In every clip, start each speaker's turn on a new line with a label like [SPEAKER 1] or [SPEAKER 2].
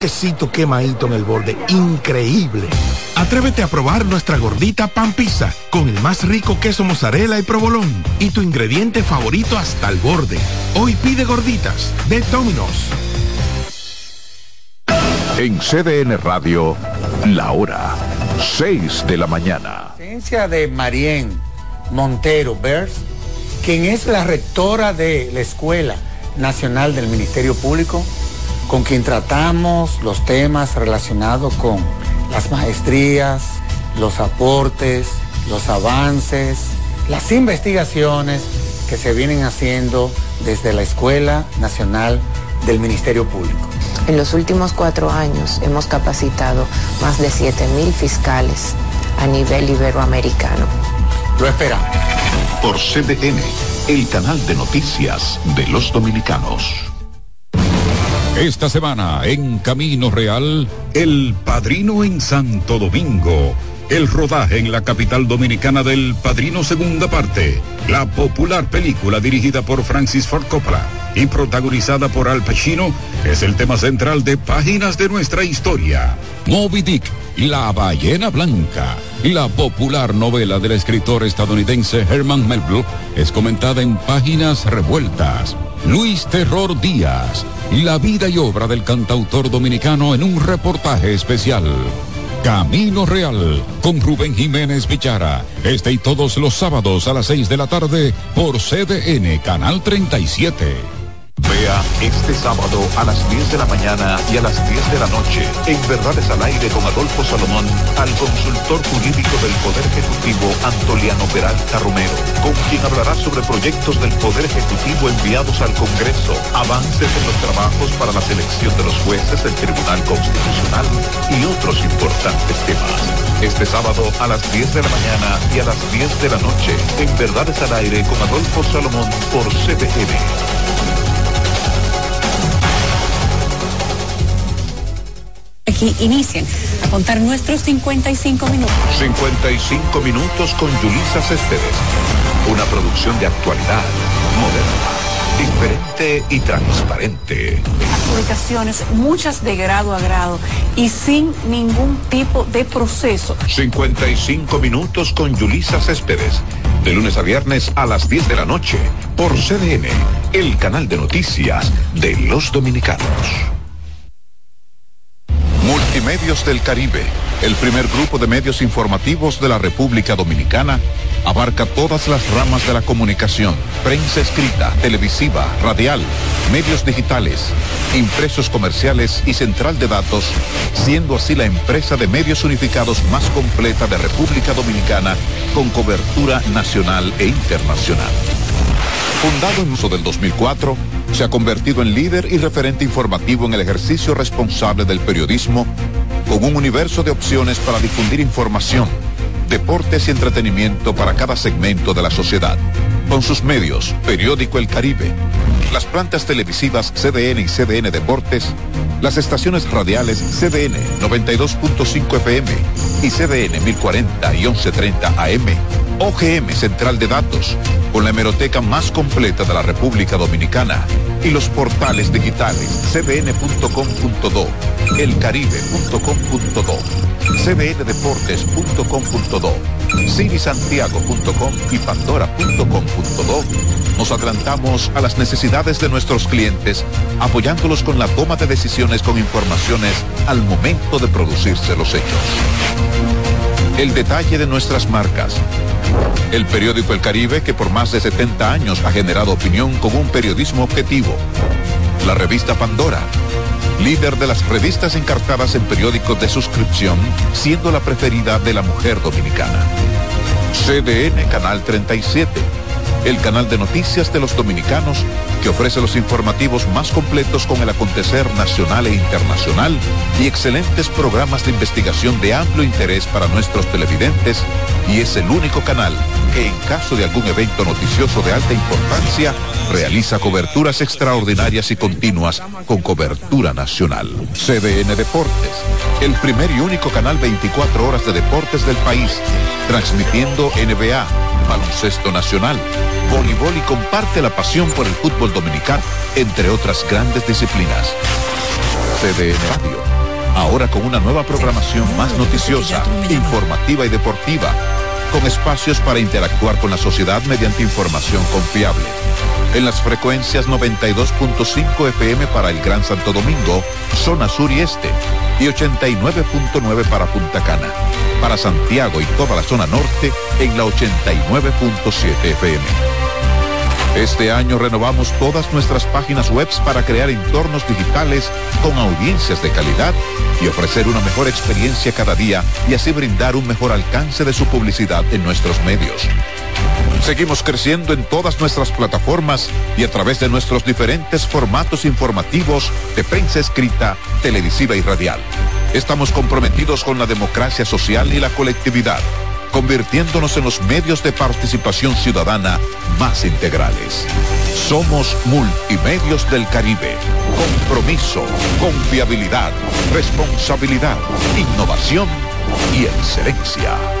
[SPEAKER 1] quesito quemadito en el borde, increíble. Atrévete a probar nuestra gordita pan pizza con el más rico queso mozzarella y provolón y tu ingrediente favorito hasta el borde. Hoy pide gorditas de Domino's.
[SPEAKER 2] En CDN Radio, la hora 6 de la mañana.
[SPEAKER 3] Presencia de Marien Montero Bers, quien es la rectora de la Escuela Nacional del Ministerio Público con quien tratamos los temas relacionados con las maestrías, los aportes, los avances, las investigaciones que se vienen haciendo desde la Escuela Nacional del Ministerio Público.
[SPEAKER 4] En los últimos cuatro años hemos capacitado más de 7.000 fiscales a nivel iberoamericano.
[SPEAKER 3] Lo esperamos.
[SPEAKER 2] Por CDN, el canal de noticias de los dominicanos.
[SPEAKER 5] Esta semana en Camino Real, El Padrino en Santo Domingo. El rodaje en la capital dominicana del Padrino Segunda Parte. La popular película dirigida por Francis Ford Coppola y protagonizada por Al Pacino es el tema central de Páginas de nuestra historia. Moby Dick, La Ballena Blanca. La popular novela del escritor estadounidense Herman Melville es comentada en Páginas Revueltas. Luis Terror Díaz, la vida y obra del cantautor dominicano en un reportaje especial. Camino Real, con Rubén Jiménez Vichara, este y todos los sábados a las 6 de la tarde por CDN Canal 37.
[SPEAKER 2] Vea este sábado a las 10 de la mañana y a las 10 de la noche, en Verdades al Aire con Adolfo Salomón, al consultor jurídico del Poder Ejecutivo Antoliano Peralta Romero, con quien hablará sobre proyectos del Poder Ejecutivo enviados al Congreso, avances en los trabajos para la selección de los jueces del Tribunal Constitucional y otros importantes temas. Este sábado a las 10 de la mañana y a las 10 de la noche, en Verdades al Aire con Adolfo Salomón por CBN.
[SPEAKER 6] Aquí inicien a contar nuestros 55 minutos.
[SPEAKER 2] 55 minutos con Yulisa Céspedes. Una producción de actualidad, moderna, diferente y transparente.
[SPEAKER 6] Publicaciones, muchas de grado a grado y sin ningún tipo de proceso.
[SPEAKER 2] 55 minutos con Yulisa Céspedes. De lunes a viernes a las 10 de la noche por CDN, el canal de noticias de los dominicanos. Multimedios del Caribe, el primer grupo de medios informativos de la República Dominicana, abarca todas las ramas de la comunicación, prensa escrita, televisiva, radial, medios digitales, impresos comerciales y central de datos, siendo así la empresa de medios unificados más completa de República Dominicana con cobertura nacional e internacional. Fundado en uso del 2004, se ha convertido en líder y referente informativo en el ejercicio responsable del periodismo, con un universo de opciones para difundir información, deportes y entretenimiento para cada segmento de la sociedad. Con sus medios, Periódico El Caribe, las plantas televisivas CDN y CDN Deportes, las estaciones radiales CDN 92.5 FM y CDN 1040 y 1130 AM, OGM Central de Datos, con la hemeroteca más completa de la República Dominicana y los portales digitales cdn.com.do, elcaribe.com.do, cdndeportes.com.do, cinisantiago.com y pandora.com.do, nos adelantamos a las necesidades de nuestros clientes, apoyándolos con la toma de decisiones con informaciones al momento de producirse los hechos. El detalle de nuestras marcas. El periódico El Caribe que por más de 70 años ha generado opinión con un periodismo objetivo. La revista Pandora. Líder de las revistas encartadas en periódicos de suscripción, siendo la preferida de la mujer dominicana. CDN Canal 37 el canal de noticias de los dominicanos que ofrece los informativos más completos con el acontecer nacional e internacional y excelentes programas de investigación de amplio interés para nuestros televidentes y es el único canal que en caso de algún evento noticioso de alta importancia realiza coberturas extraordinarias y continuas con cobertura nacional. CDN Deportes, el primer y único canal 24 horas de deportes del país, transmitiendo NBA, baloncesto nacional, voleibol y comparte la pasión por el fútbol dominicano, entre otras grandes disciplinas. CDN Radio. Ahora con una nueva programación más noticiosa, informativa y deportiva, con espacios para interactuar con la sociedad mediante información confiable. En las frecuencias 92.5 FM para el Gran Santo Domingo, zona sur y este, y 89.9 para Punta Cana. Para Santiago y toda la zona norte en la 89.7 FM. Este año renovamos todas nuestras páginas web para crear entornos digitales con audiencias de calidad y ofrecer una mejor experiencia cada día y así brindar un mejor alcance de su publicidad en nuestros medios. Seguimos creciendo en todas nuestras plataformas y a través de nuestros diferentes formatos informativos de prensa escrita, televisiva y radial. Estamos comprometidos con la democracia social y la colectividad convirtiéndonos en los medios de participación ciudadana más integrales. Somos Multimedios del Caribe. Compromiso, confiabilidad, responsabilidad, innovación y excelencia.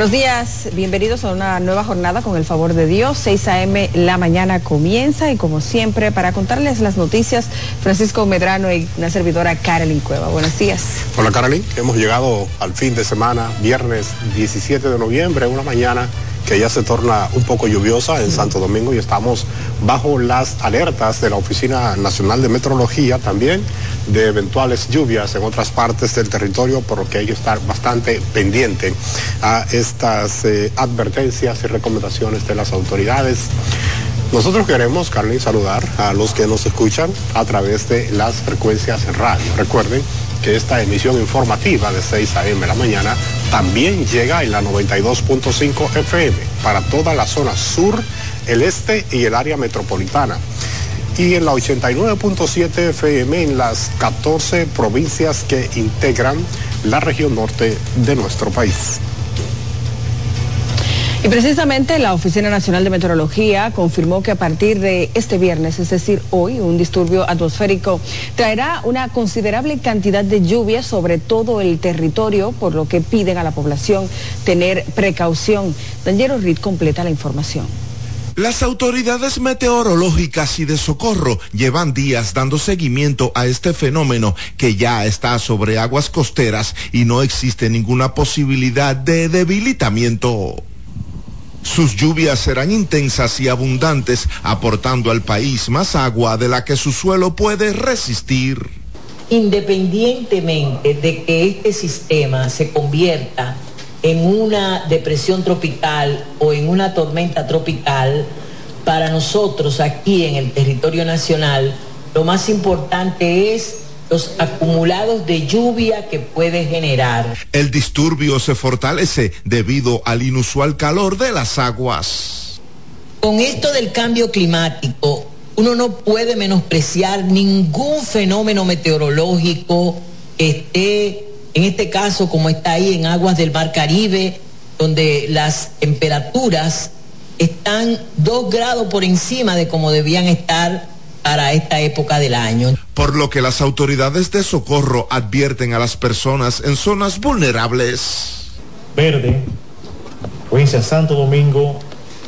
[SPEAKER 7] Buenos días, bienvenidos a una nueva jornada con el favor de Dios. 6 a.m. la mañana comienza y como siempre para contarles las noticias, Francisco Medrano y una servidora Carolyn Cueva. Buenos días.
[SPEAKER 8] Hola Carolyn, hemos llegado al fin de semana, viernes 17 de noviembre, una mañana que ya se torna un poco lluviosa en Santo Domingo y estamos bajo las alertas de la Oficina Nacional de Meteorología también de eventuales lluvias en otras partes del territorio, por lo que hay que estar bastante pendiente a estas eh, advertencias y recomendaciones de las autoridades. Nosotros queremos, Carly, saludar a los que nos escuchan a través de las frecuencias en radio. Recuerden que esta emisión informativa de 6 a.m. la mañana también llega en la 92.5 FM para toda la zona sur, el este y el área metropolitana. Y en la 89.7 FM en las 14 provincias que integran la región norte de nuestro país.
[SPEAKER 7] Y precisamente la Oficina Nacional de Meteorología confirmó que a partir de este viernes, es decir, hoy, un disturbio atmosférico traerá una considerable cantidad de lluvia sobre todo el territorio, por lo que piden a la población tener precaución. Daniel Reed completa la información.
[SPEAKER 1] Las autoridades meteorológicas y de socorro llevan días dando seguimiento a este fenómeno que ya está sobre aguas costeras y no existe ninguna posibilidad de debilitamiento. Sus lluvias serán intensas y abundantes, aportando al país más agua de la que su suelo puede resistir.
[SPEAKER 9] Independientemente de que este sistema se convierta en una depresión tropical o en una tormenta tropical, para nosotros aquí en el territorio nacional, lo más importante es los acumulados de lluvia que puede generar.
[SPEAKER 1] El disturbio se fortalece debido al inusual calor de las aguas.
[SPEAKER 9] Con esto del cambio climático, uno no puede menospreciar ningún fenómeno meteorológico que esté, en este caso como está ahí en aguas del Mar Caribe, donde las temperaturas están dos grados por encima de como debían estar para esta época del año.
[SPEAKER 1] Por lo que las autoridades de socorro advierten a las personas en zonas vulnerables.
[SPEAKER 10] Verde, provincia Santo Domingo,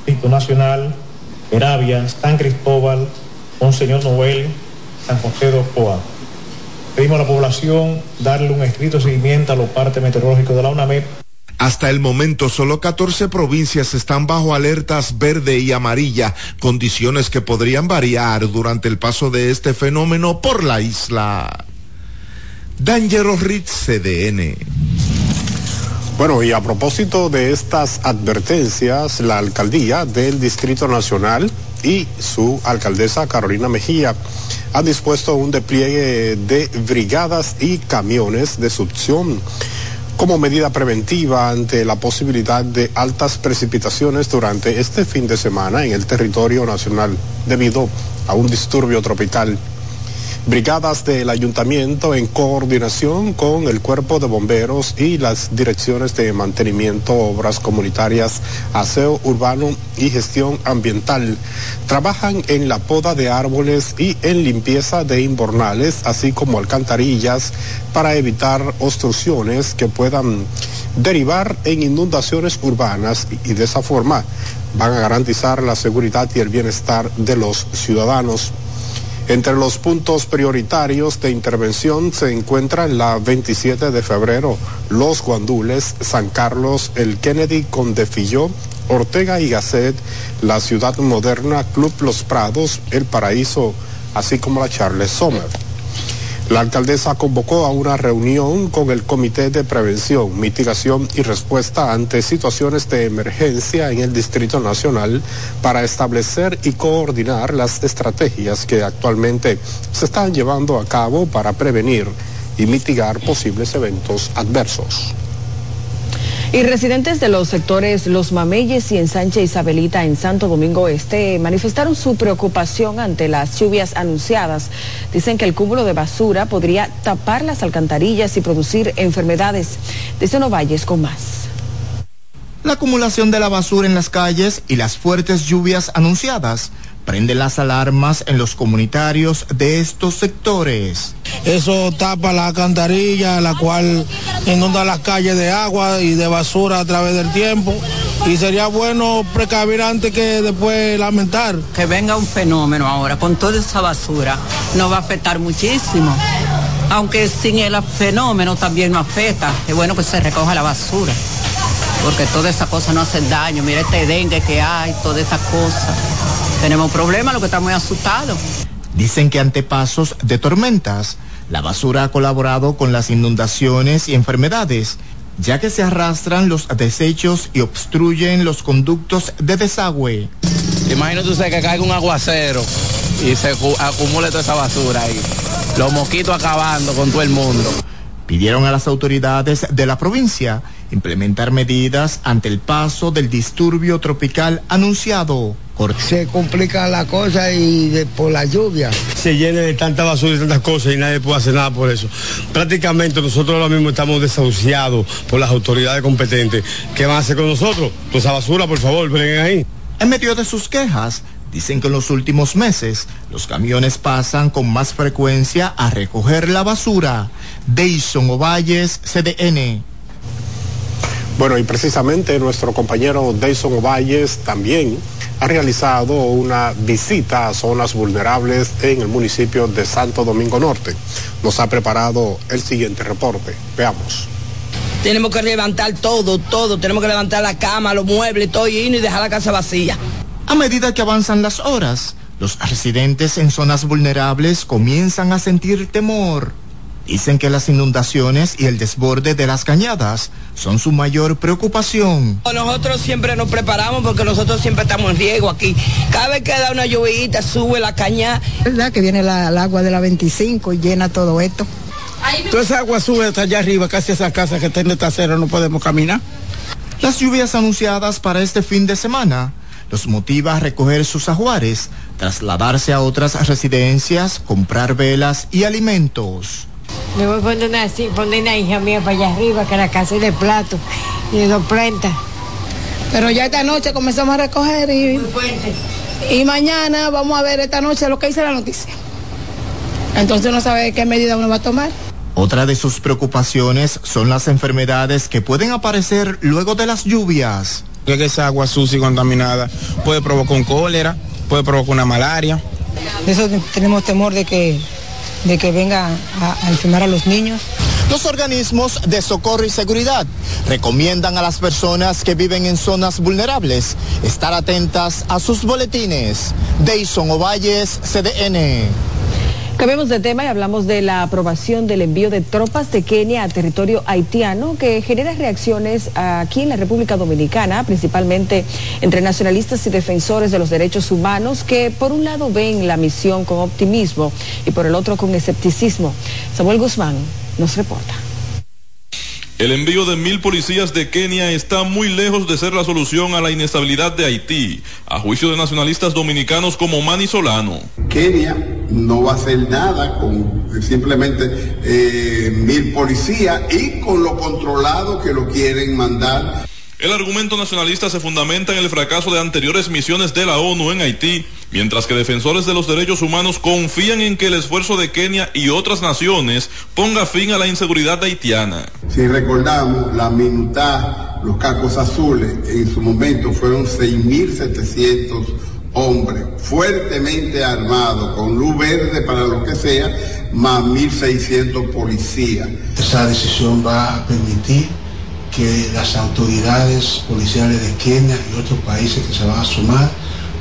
[SPEAKER 10] Distrito Nacional, Peravia, San Cristóbal, Monseñor Noel, San José de Ocoa. Pedimos a la población darle un escrito seguimiento a los partes meteorológicos de la UNAMEP
[SPEAKER 1] hasta el momento, solo 14 provincias están bajo alertas verde y amarilla, condiciones que podrían variar durante el paso de este fenómeno por la isla. Dangerous Ritz CDN.
[SPEAKER 8] Bueno, y a propósito de estas advertencias, la alcaldía del Distrito Nacional y su alcaldesa Carolina Mejía ha dispuesto un despliegue de brigadas y camiones de succión como medida preventiva ante la posibilidad de altas precipitaciones durante este fin de semana en el territorio nacional debido a un disturbio tropical. Brigadas del ayuntamiento en coordinación con el cuerpo de bomberos y las direcciones de mantenimiento, obras comunitarias, aseo urbano y gestión ambiental trabajan en la poda de árboles y en limpieza de inbornales, así como alcantarillas para evitar obstrucciones que puedan derivar en inundaciones urbanas y de esa forma van a garantizar la seguridad y el bienestar de los ciudadanos. Entre los puntos prioritarios de intervención se encuentran la 27 de febrero, Los Guandules, San Carlos, el Kennedy Condefilló, Ortega y Gasset, la Ciudad Moderna, Club Los Prados, El Paraíso, así como la Charles Sommer. La alcaldesa convocó a una reunión con el Comité de Prevención, Mitigación y Respuesta ante situaciones de emergencia en el Distrito Nacional para establecer y coordinar las estrategias que actualmente se están llevando a cabo para prevenir y mitigar posibles eventos adversos.
[SPEAKER 7] Y residentes de los sectores Los Mameyes y Ensanche Isabelita en Santo Domingo Este manifestaron su preocupación ante las lluvias anunciadas. Dicen que el cúmulo de basura podría tapar las alcantarillas y producir enfermedades. Desde Novalles con más.
[SPEAKER 11] La acumulación de la basura en las calles y las fuertes lluvias anunciadas prende las alarmas en los comunitarios de estos sectores.
[SPEAKER 12] Eso tapa la alcantarilla, la cual inunda las calles de agua y de basura a través del tiempo. Y sería bueno precavir antes que después lamentar.
[SPEAKER 13] Que venga un fenómeno ahora con toda esa basura, nos va a afectar muchísimo. Aunque sin el fenómeno también nos afecta. Es bueno que se recoja la basura porque todas esas cosas no hacen daño. Mira este dengue que hay, todas esas cosas. Tenemos problemas, lo que estamos asustados.
[SPEAKER 11] Dicen que ante pasos de tormentas, la basura ha colaborado con las inundaciones y enfermedades, ya que se arrastran los desechos y obstruyen los conductos de desagüe.
[SPEAKER 14] Imagínate usted que caiga un aguacero y se acumule toda esa basura ahí. Los mosquitos acabando con todo el mundo.
[SPEAKER 11] Pidieron a las autoridades de la provincia implementar medidas ante el paso del disturbio tropical anunciado.
[SPEAKER 15] Se complica la cosa y por la lluvia.
[SPEAKER 12] Se llena de tanta basura y tantas cosas y nadie puede hacer nada por eso. Prácticamente nosotros ahora mismo estamos desahuciados por las autoridades competentes. ¿Qué van a hacer con nosotros? Pues esa basura, por favor, vengan ahí.
[SPEAKER 11] En medio de sus quejas, dicen que en los últimos meses los camiones pasan con más frecuencia a recoger la basura. Deison Ovalles, CDN.
[SPEAKER 8] Bueno, y precisamente nuestro compañero Deison Ovalles también ha realizado una visita a zonas vulnerables en el municipio de Santo Domingo Norte. Nos ha preparado el siguiente reporte. Veamos.
[SPEAKER 16] Tenemos que levantar todo, todo. Tenemos que levantar la cama, los muebles, todo y dejar la casa vacía.
[SPEAKER 11] A medida que avanzan las horas, los residentes en zonas vulnerables comienzan a sentir temor. Dicen que las inundaciones y el desborde de las cañadas son su mayor preocupación.
[SPEAKER 16] Nosotros siempre nos preparamos porque nosotros siempre estamos en riego aquí. Cada vez que da una lluvia, sube la cañada.
[SPEAKER 17] ¿Verdad que viene el agua de la 25 y llena todo esto?
[SPEAKER 12] Toda esa agua sube hasta allá arriba, casi esa casa que está en el trasero, no podemos caminar.
[SPEAKER 11] Las lluvias anunciadas para este fin de semana los motiva a recoger sus ajuares, trasladarse a otras residencias, comprar velas y alimentos.
[SPEAKER 17] Me voy a poner una, poner una hija mía para allá arriba, que la casa es de plato y de dos plantas. Pero ya esta noche comenzamos a recoger y, y mañana vamos a ver esta noche lo que dice la noticia. Entonces no sabe qué medida uno va a tomar.
[SPEAKER 11] Otra de sus preocupaciones son las enfermedades que pueden aparecer luego de las lluvias.
[SPEAKER 12] Que esa agua sucia y contaminada puede provocar un cólera, puede provocar una malaria.
[SPEAKER 17] eso tenemos temor de que de que venga a, enfermar a los niños.
[SPEAKER 11] Los organismos de socorro y seguridad recomiendan a las personas que viven en zonas vulnerables estar atentas a sus boletines. Deison Ovalles, CDN.
[SPEAKER 7] Cambiamos de tema y hablamos de la aprobación del envío de tropas de Kenia a territorio haitiano que genera reacciones aquí en la República Dominicana, principalmente entre nacionalistas y defensores de los derechos humanos que por un lado ven la misión con optimismo y por el otro con escepticismo. Samuel Guzmán nos reporta.
[SPEAKER 18] El envío de mil policías de Kenia está muy lejos de ser la solución a la inestabilidad de Haití, a juicio de nacionalistas dominicanos como Manny Solano.
[SPEAKER 19] Kenia no va a hacer nada con simplemente eh, mil policías y con lo controlado que lo quieren mandar.
[SPEAKER 18] El argumento nacionalista se fundamenta en el fracaso de anteriores misiones de la ONU en Haití, mientras que defensores de los derechos humanos confían en que el esfuerzo de Kenia y otras naciones ponga fin a la inseguridad haitiana.
[SPEAKER 19] Si recordamos, la minutá, los cacos azules, en su momento fueron 6.700 hombres fuertemente armados, con luz verde para lo que sea, más 1.600 policías.
[SPEAKER 20] Esa decisión va a permitir que las autoridades policiales de Kenia y otros países que se van a sumar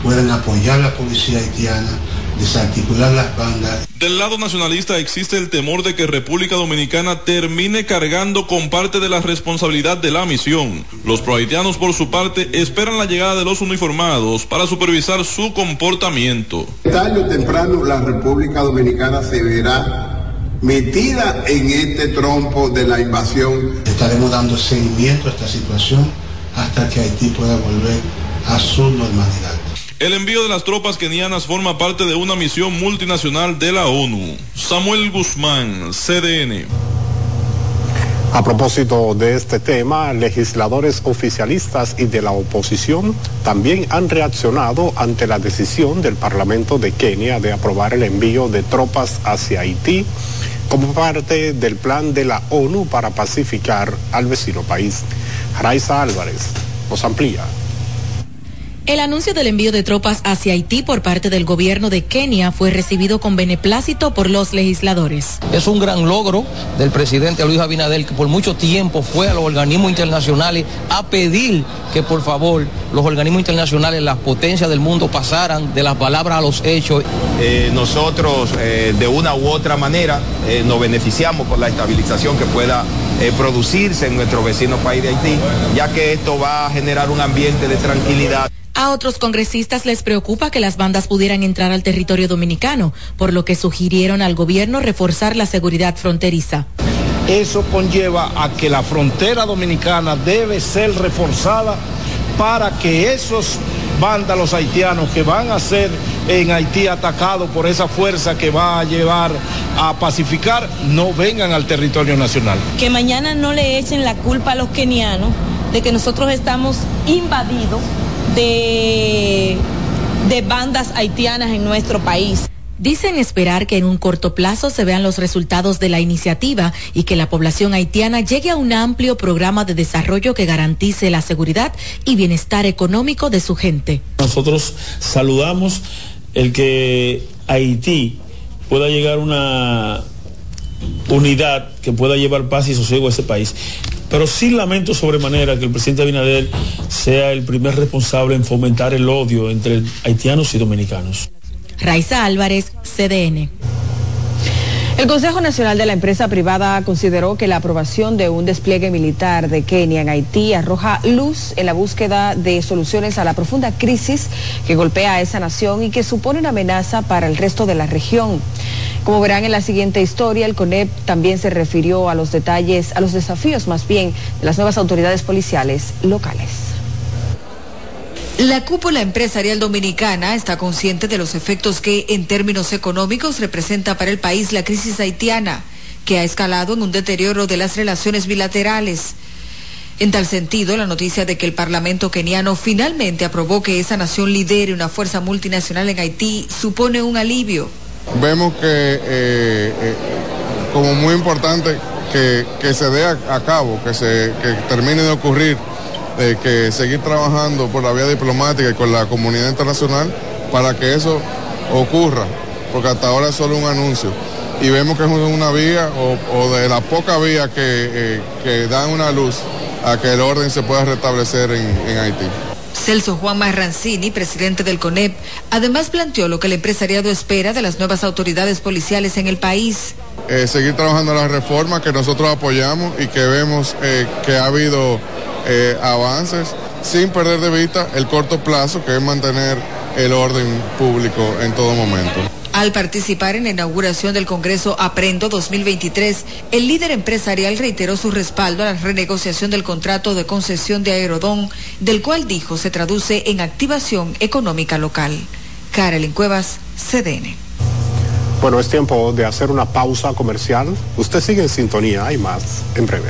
[SPEAKER 20] puedan apoyar a la policía haitiana, desarticular las bandas.
[SPEAKER 18] Del lado nacionalista existe el temor de que República Dominicana termine cargando con parte de la responsabilidad de la misión. Los prohaitianos, por su parte, esperan la llegada de los uniformados para supervisar su comportamiento.
[SPEAKER 19] Tarde o temprano la República Dominicana se verá metida en este trompo de la invasión.
[SPEAKER 20] Estaremos dando seguimiento a esta situación hasta que Haití pueda volver a su normalidad.
[SPEAKER 18] El envío de las tropas kenianas forma parte de una misión multinacional de la ONU. Samuel Guzmán, CDN.
[SPEAKER 8] A propósito de este tema, legisladores oficialistas y de la oposición también han reaccionado ante la decisión del Parlamento de Kenia de aprobar el envío de tropas hacia Haití como parte del plan de la ONU para pacificar al vecino país. Raiza Álvarez nos amplía.
[SPEAKER 21] El anuncio del envío de tropas hacia Haití por parte del gobierno de Kenia fue recibido con beneplácito por los legisladores.
[SPEAKER 22] Es un gran logro del presidente Luis Abinader que por mucho tiempo fue a los organismos internacionales a pedir que por favor los organismos internacionales, las potencias del mundo pasaran de las palabras a los hechos.
[SPEAKER 23] Eh, nosotros eh, de una u otra manera eh, nos beneficiamos con la estabilización que pueda producirse en nuestro vecino país de Haití, ya que esto va a generar un ambiente de tranquilidad.
[SPEAKER 21] A otros congresistas les preocupa que las bandas pudieran entrar al territorio dominicano, por lo que sugirieron al gobierno reforzar la seguridad fronteriza.
[SPEAKER 24] Eso conlleva a que la frontera dominicana debe ser reforzada para que esos vándalos haitianos que van a ser en Haití atacados por esa fuerza que va a llevar a pacificar no vengan al territorio nacional.
[SPEAKER 25] Que mañana no le echen la culpa a los kenianos de que nosotros estamos invadidos de, de bandas haitianas en nuestro país.
[SPEAKER 21] Dicen esperar que en un corto plazo se vean los resultados de la iniciativa y que la población haitiana llegue a un amplio programa de desarrollo que garantice la seguridad y bienestar económico de su gente.
[SPEAKER 26] Nosotros saludamos el que Haití pueda llegar una unidad que pueda llevar paz y sosiego a ese país. Pero sí lamento sobremanera que el presidente Abinader sea el primer responsable en fomentar el odio entre haitianos y dominicanos.
[SPEAKER 21] Raiza Álvarez, CDN.
[SPEAKER 7] El Consejo Nacional de la Empresa Privada consideró que la aprobación de un despliegue militar de Kenia en Haití arroja luz en la búsqueda de soluciones a la profunda crisis que golpea a esa nación y que supone una amenaza para el resto de la región. Como verán en la siguiente historia, el CONEP también se refirió a los detalles, a los desafíos más bien de las nuevas autoridades policiales locales.
[SPEAKER 21] La cúpula empresarial dominicana está consciente de los efectos que, en términos económicos, representa para el país la crisis haitiana, que ha escalado en un deterioro de las relaciones bilaterales. En tal sentido, la noticia de que el Parlamento keniano finalmente aprobó que esa nación lidere una fuerza multinacional en Haití supone un alivio.
[SPEAKER 27] Vemos que eh, eh, como muy importante que, se dé a, a, cabo, que, se, que termine de ocurrir de que seguir trabajando por la vía diplomática y con la comunidad internacional para que eso ocurra, porque hasta ahora es solo un anuncio. Y vemos que es una vía o, o de la poca vía que, eh, que, dan una luz a que el orden se pueda restablecer en, en Haití.
[SPEAKER 21] Celso Juan Marrancini, presidente del CONEP, además planteó lo que el empresariado espera de las nuevas autoridades policiales en el país.
[SPEAKER 27] Eh, seguir trabajando las reformas que nosotros apoyamos y que vemos eh, que ha habido eh, avances sin perder de vista el corto plazo que es mantener el orden público en todo momento.
[SPEAKER 21] Al participar en la inauguración del Congreso Aprendo 2023, el líder empresarial reiteró su respaldo a la renegociación del contrato de concesión de Aerodón, del cual dijo se traduce en activación económica local. Carolyn Cuevas, CDN.
[SPEAKER 8] Bueno, es tiempo de hacer una pausa comercial. Usted sigue en sintonía, hay más en breve.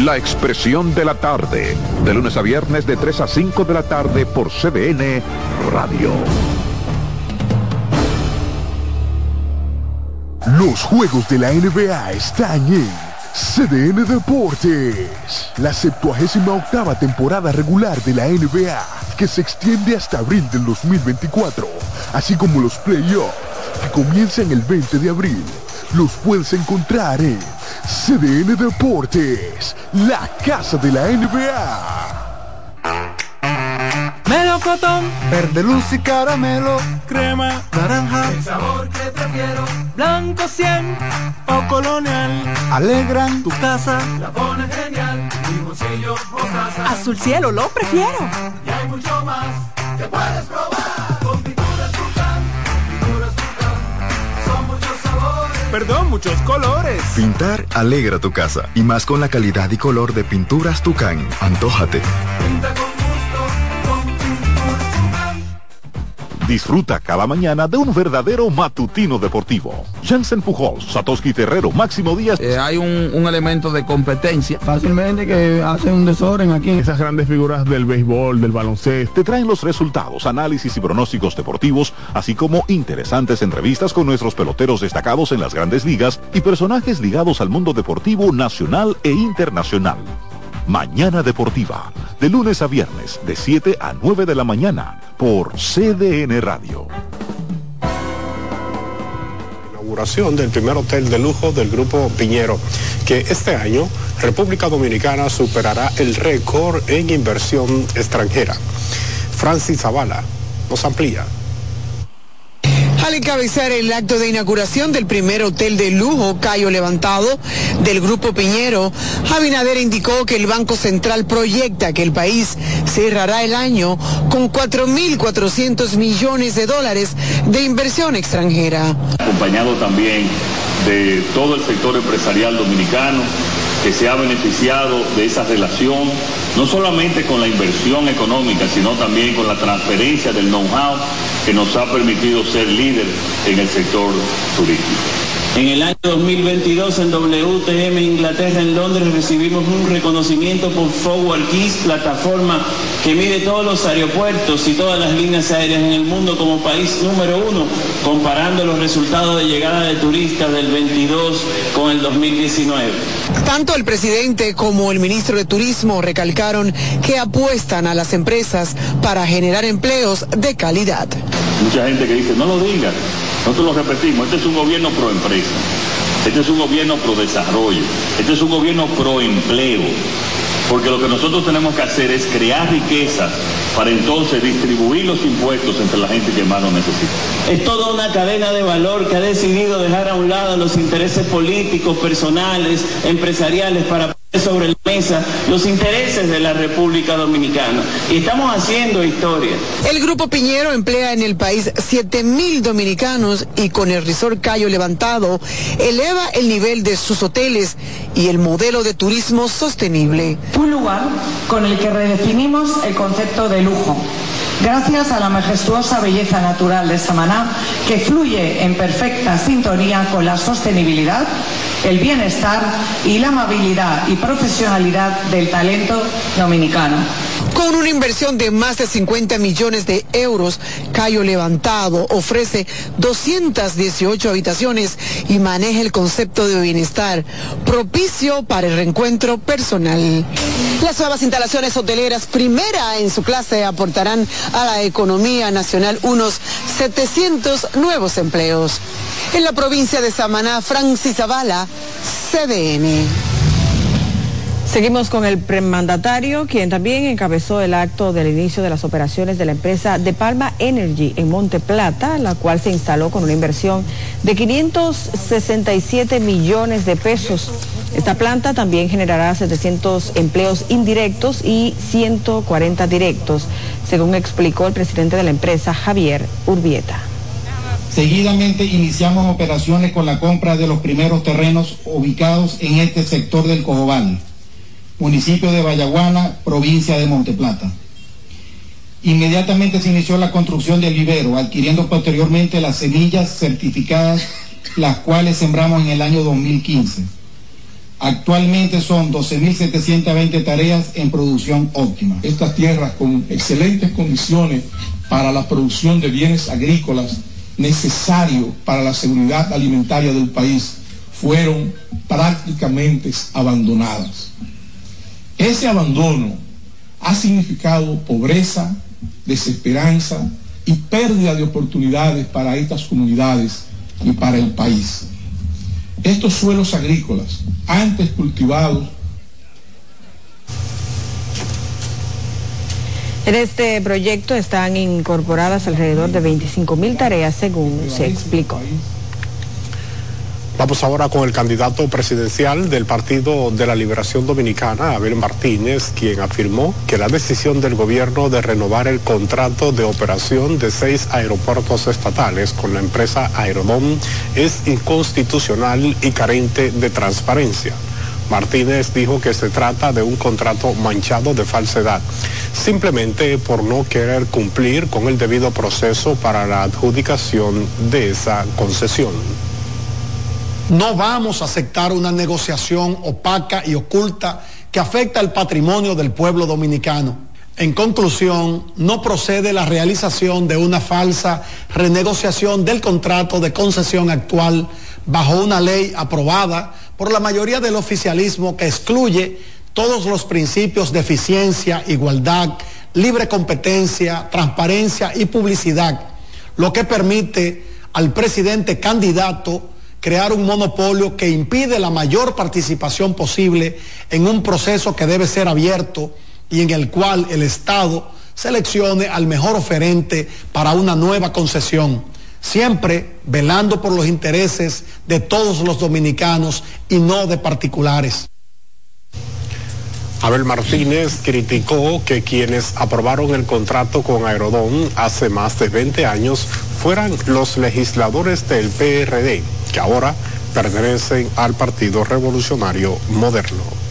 [SPEAKER 2] La Expresión de la Tarde, de lunes a viernes de 3 a 5 de la tarde por CDN Radio.
[SPEAKER 28] Los juegos de la NBA están en CDN Deportes. La 78 octava temporada regular de la NBA, que se extiende hasta abril del 2024, así como los playoffs, que comienzan el 20 de abril. Los puedes encontrar en CDN Deportes, la casa de la NBA.
[SPEAKER 25] Melocotón, verde luz y caramelo,
[SPEAKER 29] crema,
[SPEAKER 25] naranja,
[SPEAKER 29] el sabor que prefiero,
[SPEAKER 25] blanco 100
[SPEAKER 29] o colonial,
[SPEAKER 25] alegran. Tu casa,
[SPEAKER 29] la pone genial, limoncillo o casa,
[SPEAKER 25] azul cielo lo prefiero,
[SPEAKER 29] y hay mucho más que puedes probar,
[SPEAKER 25] perdón, muchos colores.
[SPEAKER 30] Pintar alegra tu casa, y más con la calidad y color de pinturas Tucán, antójate.
[SPEAKER 29] pinta con
[SPEAKER 2] Disfruta cada mañana de un verdadero matutino deportivo. Jansen Pujols, Satoshi Terrero, Máximo Díaz.
[SPEAKER 31] Eh, hay un, un, elemento de competencia.
[SPEAKER 32] Fácilmente que hacen un desorden aquí.
[SPEAKER 33] Esas grandes figuras del béisbol, del baloncesto.
[SPEAKER 2] Te traen los resultados, análisis y pronósticos deportivos, así como interesantes entrevistas con nuestros peloteros destacados en las grandes ligas y personajes ligados al mundo deportivo nacional e internacional. Mañana Deportiva, de lunes a viernes, de 7 a 9 de la mañana, por CDN Radio.
[SPEAKER 8] Inauguración del primer hotel de lujo del grupo Piñero, que este año República Dominicana superará el récord en inversión extranjera. Francis Zavala nos amplía.
[SPEAKER 34] Al encabezar el acto de inauguración del primer hotel de lujo Cayo Levantado del Grupo Piñero, Abinader indicó que el Banco Central proyecta que el país cerrará el año con 4.400 millones de dólares de inversión extranjera.
[SPEAKER 35] Acompañado también de todo el sector empresarial dominicano que se ha beneficiado de esa relación, no solamente con la inversión económica, sino también con la transferencia del know-how que nos ha permitido ser líder en el sector turístico.
[SPEAKER 36] En el año 2022 en WTM Inglaterra en Londres recibimos un reconocimiento por Forward Keys, plataforma que mide todos los aeropuertos y todas las líneas aéreas en el mundo como país número uno, comparando los resultados de llegada de turistas del 22 con el 2019.
[SPEAKER 34] Tanto el presidente como el ministro de Turismo recalcaron que apuestan a las empresas para generar empleos de calidad.
[SPEAKER 35] Mucha gente que dice, no lo diga, nosotros lo repetimos, este es un gobierno pro empresa, este es un gobierno pro desarrollo, este es un gobierno pro empleo, porque lo que nosotros tenemos que hacer es crear riqueza para entonces distribuir los impuestos entre la gente que más lo necesita.
[SPEAKER 36] Es toda una cadena de valor que ha decidido dejar a un lado los intereses políticos, personales, empresariales para sobre la mesa los intereses de la República Dominicana. Y estamos haciendo historia.
[SPEAKER 34] El Grupo Piñero emplea en el país 7 mil dominicanos y con el Resort Cayo levantado eleva el nivel de sus hoteles y el modelo de turismo sostenible.
[SPEAKER 37] Un lugar con el que redefinimos el concepto de lujo gracias a la majestuosa belleza natural de Samaná, que fluye en perfecta sintonía con la sostenibilidad, el bienestar y la amabilidad y profesionalidad del talento dominicano.
[SPEAKER 34] Con una inversión de más de 50 millones de euros, Cayo Levantado ofrece 218 habitaciones y maneja el concepto de bienestar propicio para el reencuentro personal. Las nuevas instalaciones hoteleras, primera en su clase, aportarán a la economía nacional unos 700 nuevos empleos. En la provincia de Samaná, Francis Zavala, CDN.
[SPEAKER 7] Seguimos con el premandatario, quien también encabezó el acto del inicio de las operaciones de la empresa De Palma Energy en Monte Plata, la cual se instaló con una inversión de 567 millones de pesos. Esta planta también generará 700 empleos indirectos y 140 directos, según explicó el presidente de la empresa, Javier Urbieta.
[SPEAKER 38] Seguidamente iniciamos operaciones con la compra de los primeros terrenos ubicados en este sector del Cojobal municipio de Vallaguana, provincia de Monteplata. Inmediatamente se inició la construcción del vivero, adquiriendo posteriormente las semillas certificadas, las cuales sembramos en el año 2015. Actualmente son 12.720 tareas en producción óptima.
[SPEAKER 39] Estas tierras con excelentes condiciones para la producción de bienes agrícolas necesarios para la seguridad alimentaria del país fueron prácticamente abandonadas. Ese abandono ha significado pobreza, desesperanza y pérdida de oportunidades para estas comunidades y para el país. Estos suelos agrícolas, antes cultivados,
[SPEAKER 7] En este proyecto están incorporadas alrededor de 25 mil tareas, según se explicó.
[SPEAKER 8] Vamos ahora con el candidato presidencial del Partido de la Liberación Dominicana, Abel Martínez, quien afirmó que la decisión del gobierno de renovar el contrato de operación de seis aeropuertos estatales con la empresa Aerodom es inconstitucional y carente de transparencia. Martínez dijo que se trata de un contrato manchado de falsedad, simplemente por no querer cumplir con el debido proceso para la adjudicación de esa concesión.
[SPEAKER 40] No vamos a aceptar una negociación opaca y oculta que afecta el patrimonio del pueblo dominicano. En conclusión, no procede la realización de una falsa renegociación del contrato de concesión actual bajo una ley aprobada por la mayoría del oficialismo que excluye todos los principios de eficiencia, igualdad, libre competencia, transparencia y publicidad, lo que permite al presidente candidato crear un monopolio que impide la mayor participación posible en un proceso que debe ser abierto y en el cual el Estado seleccione al mejor oferente para una nueva concesión, siempre velando por los intereses de todos los dominicanos y no de particulares.
[SPEAKER 8] Abel Martínez criticó que quienes aprobaron el contrato con Aerodón hace más de 20 años fueran los legisladores del PRD, que ahora pertenecen al Partido Revolucionario Moderno.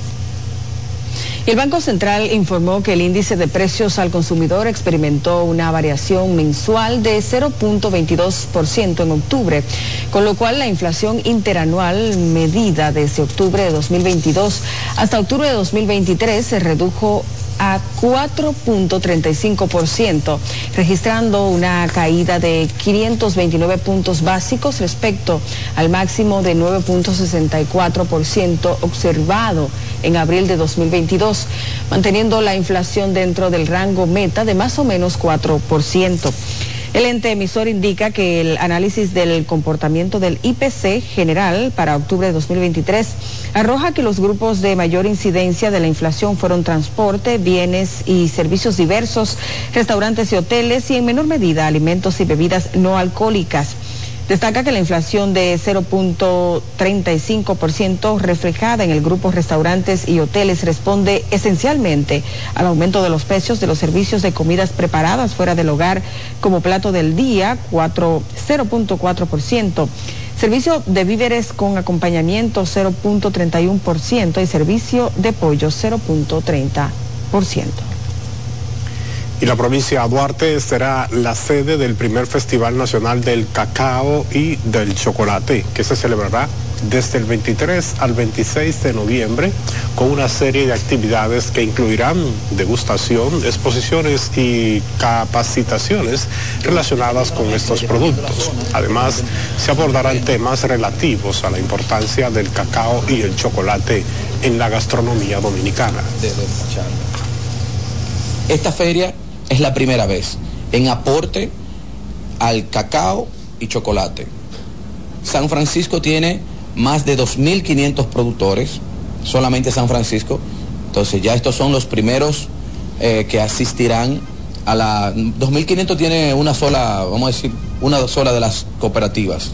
[SPEAKER 7] El Banco Central informó que el índice de precios al consumidor experimentó una variación mensual de 0.22% en octubre, con lo cual la inflación interanual medida desde octubre de 2022 hasta octubre de 2023 se redujo a 4.35%, registrando una caída de 529 puntos básicos respecto al máximo de 9.64% observado en abril de 2022, manteniendo la inflación dentro del rango meta de más o menos 4%. El ente emisor indica que el análisis del comportamiento del IPC general para octubre de 2023 arroja que los grupos de mayor incidencia de la inflación fueron transporte, bienes y servicios diversos, restaurantes y hoteles y en menor medida alimentos y bebidas no alcohólicas. Destaca que la inflación de 0.35% reflejada en el grupo restaurantes y hoteles responde esencialmente al aumento de los precios de los servicios de comidas preparadas fuera del hogar como plato del día, 0.4%. Servicio de víveres con acompañamiento 0.31% y servicio de pollo 0.30%.
[SPEAKER 8] Y la provincia de Duarte será la sede del primer Festival Nacional del Cacao y del Chocolate, que se celebrará desde el 23 al 26 de noviembre con una serie de actividades que incluirán degustación, exposiciones y capacitaciones relacionadas con estos productos. Además, se abordarán temas relativos a la importancia del cacao y el chocolate en la gastronomía dominicana.
[SPEAKER 41] Esta feria es la primera vez en aporte al cacao y chocolate. San Francisco tiene más de 2.500 productores, solamente San Francisco. Entonces ya estos son los primeros eh, que asistirán a la... 2.500 tiene una sola, vamos a decir, una sola de las cooperativas.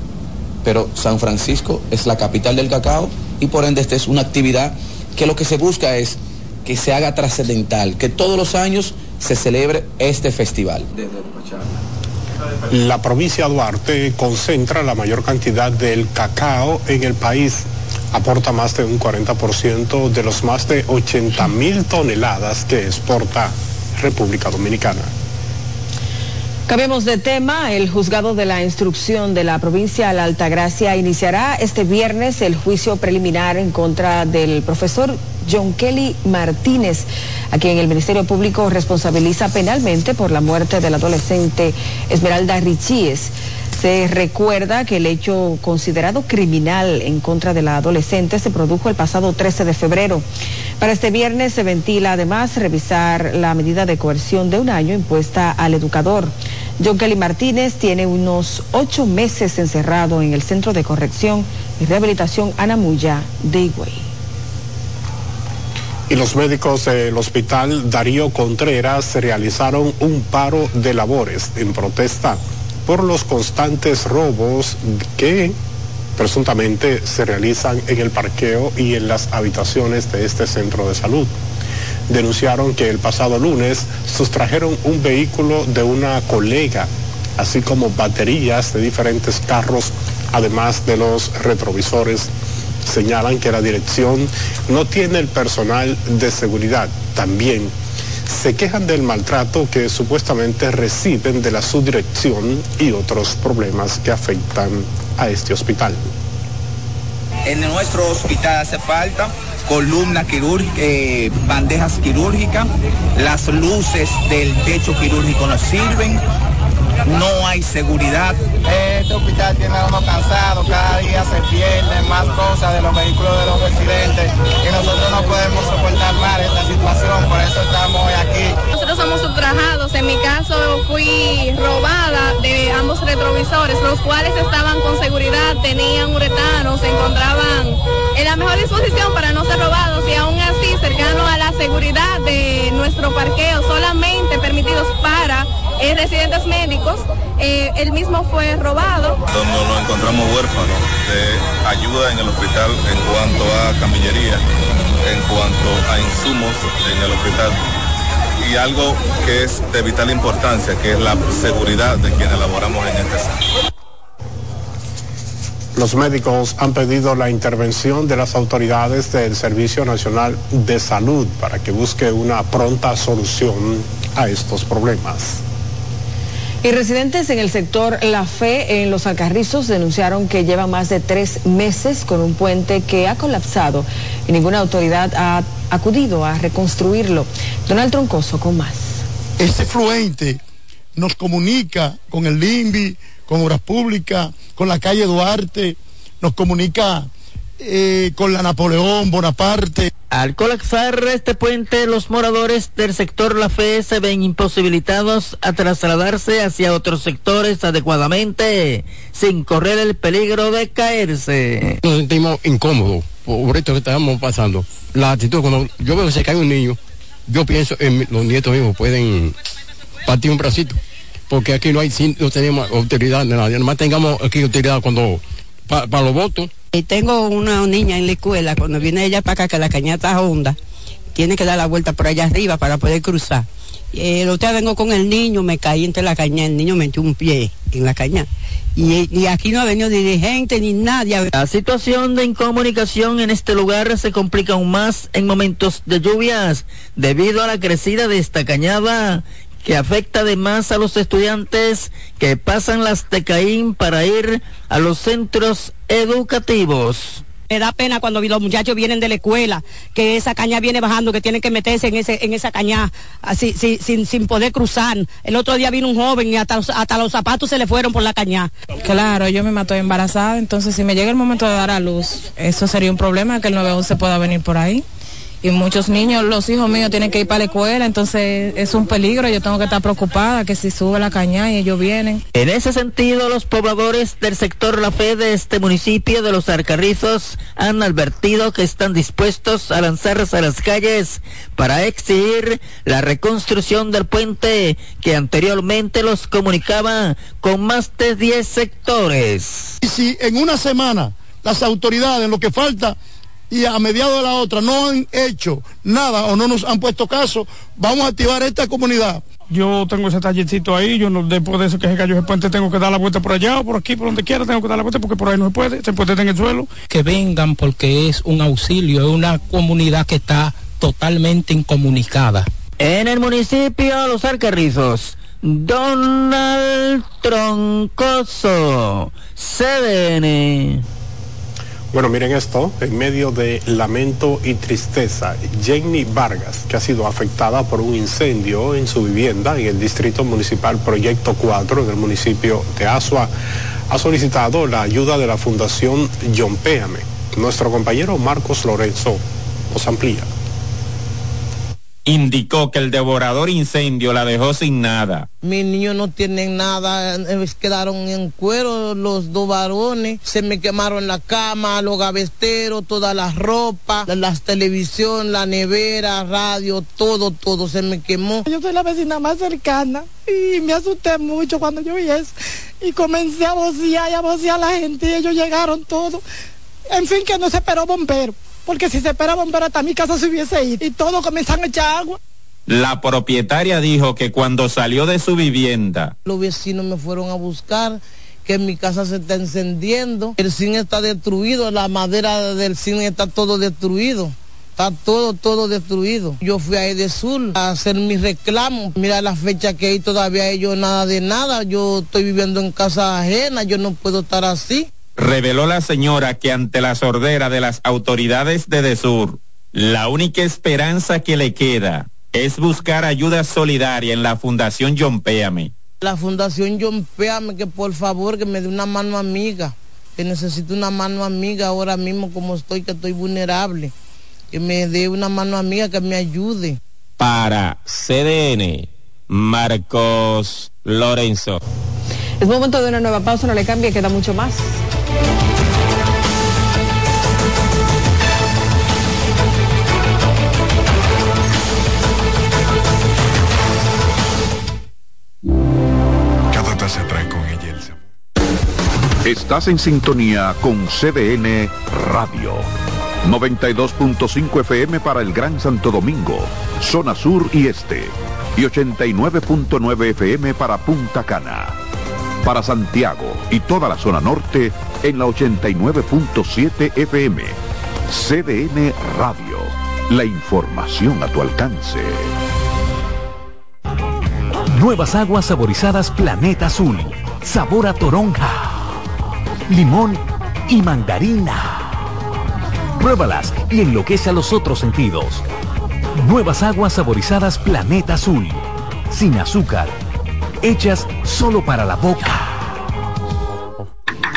[SPEAKER 41] Pero San Francisco es la capital del cacao y por ende esta es una actividad que lo que se busca es que se haga trascendental, que todos los años se celebre este festival.
[SPEAKER 8] La provincia de Duarte concentra la mayor cantidad del cacao en el país. Aporta más de un 40% de los más de 80 mil toneladas que exporta República Dominicana.
[SPEAKER 7] Cambiemos de tema. El juzgado de la instrucción de la provincia de la Altagracia iniciará este viernes el juicio preliminar en contra del profesor John Kelly Martínez, a quien el Ministerio Público responsabiliza penalmente por la muerte del adolescente Esmeralda Richíes. Se recuerda que el hecho considerado criminal en contra de la adolescente se produjo el pasado 13 de febrero. Para este viernes se ventila además revisar la medida de coerción de un año impuesta al educador. John Kelly Martínez tiene unos ocho meses encerrado en el Centro de Corrección y Rehabilitación Anamuya de Higüey.
[SPEAKER 8] Y los médicos del hospital Darío Contreras realizaron un paro de labores en protesta por los constantes robos que presuntamente se realizan en el parqueo y en las habitaciones de este centro de salud. Denunciaron que el pasado lunes sustrajeron un vehículo de una colega, así como baterías de diferentes carros, además de los retrovisores. Señalan que la dirección no tiene el personal de seguridad. También se quejan del maltrato que supuestamente reciben de la subdirección y otros problemas que afectan a este hospital.
[SPEAKER 42] En nuestro hospital hace falta columnas quirúrgicas, eh, bandejas quirúrgicas, las luces del techo quirúrgico no sirven, no hay seguridad.
[SPEAKER 43] Este hospital tiene a uno cansado, cada día se pierden más cosas de los vehículos de los residentes y nosotros no podemos soportar más esta situación, por eso estamos hoy aquí.
[SPEAKER 44] Nosotros somos subtrajados, en mi caso fui robada de ambos retrovisores, los cuales estaban con seguridad, tenían uretano, se encontraban en la mejor disposición para no ser robados y aún así cercano a la seguridad de nuestro parqueo, solamente permitidos para eh, residentes médicos, eh, él mismo fue robado.
[SPEAKER 45] Donde nos encontramos huérfanos de ayuda en el hospital en cuanto a camillería, en cuanto a insumos en el hospital y algo que es de vital importancia, que es la seguridad de quienes laboramos en este centro.
[SPEAKER 8] Los médicos han pedido la intervención de las autoridades del Servicio Nacional de Salud para que busque una pronta solución a estos problemas.
[SPEAKER 7] Y residentes en el sector La Fe, en Los Alcarrizos, denunciaron que llevan más de tres meses con un puente que ha colapsado y ninguna autoridad ha acudido a reconstruirlo. Donald Troncoso con más.
[SPEAKER 46] Este fluente nos comunica con el LIMBI, con Obras Públicas, con la calle Duarte, nos comunica eh, con la Napoleón Bonaparte.
[SPEAKER 47] Al colapsar este puente, los moradores del sector La Fe se ven imposibilitados a trasladarse hacia otros sectores adecuadamente, sin correr el peligro de caerse.
[SPEAKER 48] Nos sentimos incómodos por esto que estamos pasando. La actitud, cuando yo veo que se cae un niño, yo pienso en los nietos mismos pueden partir un bracito, porque aquí no hay, no tenemos autoridad de nadie, nomás tengamos aquí autoridad cuando, para los votos.
[SPEAKER 49] Y tengo una niña en la escuela, cuando viene ella para acá, que la cañata honda, tiene que dar la vuelta por allá arriba para poder cruzar. El otro día vengo con el niño, me caí entre la caña, el niño metió un pie en la caña. Y, y aquí no ha venido dirigente ni nadie.
[SPEAKER 47] La situación de incomunicación en este lugar se complica aún más en momentos de lluvias debido a la crecida de esta cañada que afecta además a los estudiantes que pasan las TECAIN para ir a los centros educativos.
[SPEAKER 50] Me da pena cuando los muchachos vienen de la escuela, que esa caña viene bajando, que tienen que meterse en ese en esa caña así sin, sin poder cruzar. El otro día vino un joven y hasta los, hasta los zapatos se le fueron por la caña.
[SPEAKER 49] Claro, yo me mato embarazada, entonces si me llega el momento de dar a luz, eso sería un problema que el 911 pueda venir por ahí y muchos niños, los hijos míos tienen que ir para la escuela, entonces es un peligro, yo tengo que estar preocupada que si sube la caña y ellos vienen.
[SPEAKER 47] En ese sentido, los pobladores del sector La Fe de este municipio de Los Arcarrizos han advertido que están dispuestos a lanzarse a las calles para exigir la reconstrucción del puente que anteriormente los comunicaba con más de 10 sectores.
[SPEAKER 51] Y si en una semana las autoridades, lo que falta y a mediados de la otra no han hecho nada o no nos han puesto caso, vamos a activar esta comunidad.
[SPEAKER 52] Yo tengo ese tallercito ahí, yo no, después de eso que se cayó ese puente tengo que dar la vuelta por allá o por aquí, por donde quiera tengo que dar la vuelta porque por ahí no se puede, ese puente está en el suelo.
[SPEAKER 29] Que vengan porque es un auxilio, es una comunidad que está totalmente incomunicada.
[SPEAKER 47] En el municipio Los Alcarrizos, Donald Troncoso, CDN.
[SPEAKER 8] Bueno, miren esto, en medio de lamento y tristeza, Jenny Vargas, que ha sido afectada por un incendio en su vivienda en el Distrito Municipal Proyecto 4 en el municipio de Asua, ha solicitado la ayuda de la Fundación John Péame. Nuestro compañero Marcos Lorenzo nos amplía
[SPEAKER 53] indicó que el devorador incendio la dejó sin nada.
[SPEAKER 54] Mis niños no tienen nada, eh, quedaron en cuero los dos varones, se me quemaron la cama, los gavesteros, toda la ropa, las televisión, la nevera, radio, todo, todo se me quemó.
[SPEAKER 50] Yo soy la vecina más cercana y me asusté mucho cuando yo vi eso y comencé a vocear y a vocear a la gente y ellos llegaron todos. En fin, que no se esperó bombero porque si se espera bombero hasta mi casa se hubiese ido y todos comienzan a echar agua.
[SPEAKER 53] La propietaria dijo que cuando salió de su vivienda,
[SPEAKER 54] los vecinos me fueron a buscar que mi casa se está encendiendo, el cine está destruido, la madera del cine está todo destruido. Está todo, todo destruido. Yo fui a Edesur a hacer mi reclamo. Mira la fecha que hay, todavía ellos nada de nada. Yo estoy viviendo en casa ajena, yo no puedo estar así
[SPEAKER 53] reveló la señora que ante la sordera de las autoridades de Desur, la única esperanza que le queda es buscar ayuda solidaria en la Fundación John Péame.
[SPEAKER 54] La Fundación John Péame, que por favor que me dé una mano amiga, que necesito una mano amiga ahora mismo como estoy, que estoy vulnerable, que me dé una mano amiga que me ayude.
[SPEAKER 53] Para CDN, Marcos Lorenzo.
[SPEAKER 7] Es momento de una nueva pausa, no le cambie, queda mucho más.
[SPEAKER 2] Cada taza trae con ella Estás en sintonía con CDN Radio. 92.5 FM para el Gran Santo Domingo, zona sur y este. Y 89.9 FM para Punta Cana para Santiago y toda la zona norte en la 89.7 FM. CDN Radio. La información a tu alcance.
[SPEAKER 55] Nuevas aguas saborizadas Planeta Azul. Sabor a toronja, limón y mandarina. Pruébalas y enloquece a los otros sentidos. Nuevas aguas saborizadas Planeta Azul. Sin azúcar hechas solo para la boca.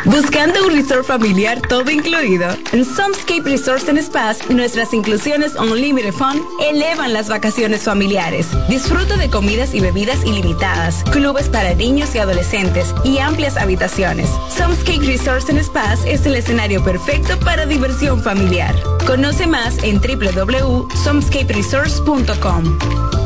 [SPEAKER 56] Buscando un resort familiar todo incluido. En Somescape Resorts and Spas, nuestras inclusiones Unlimited Fun elevan las vacaciones familiares. Disfruta de comidas y bebidas ilimitadas, clubes para niños y adolescentes y amplias habitaciones. Somescape Resorts and Spas es el escenario perfecto para diversión familiar. Conoce más en www.somescaperesorts.com.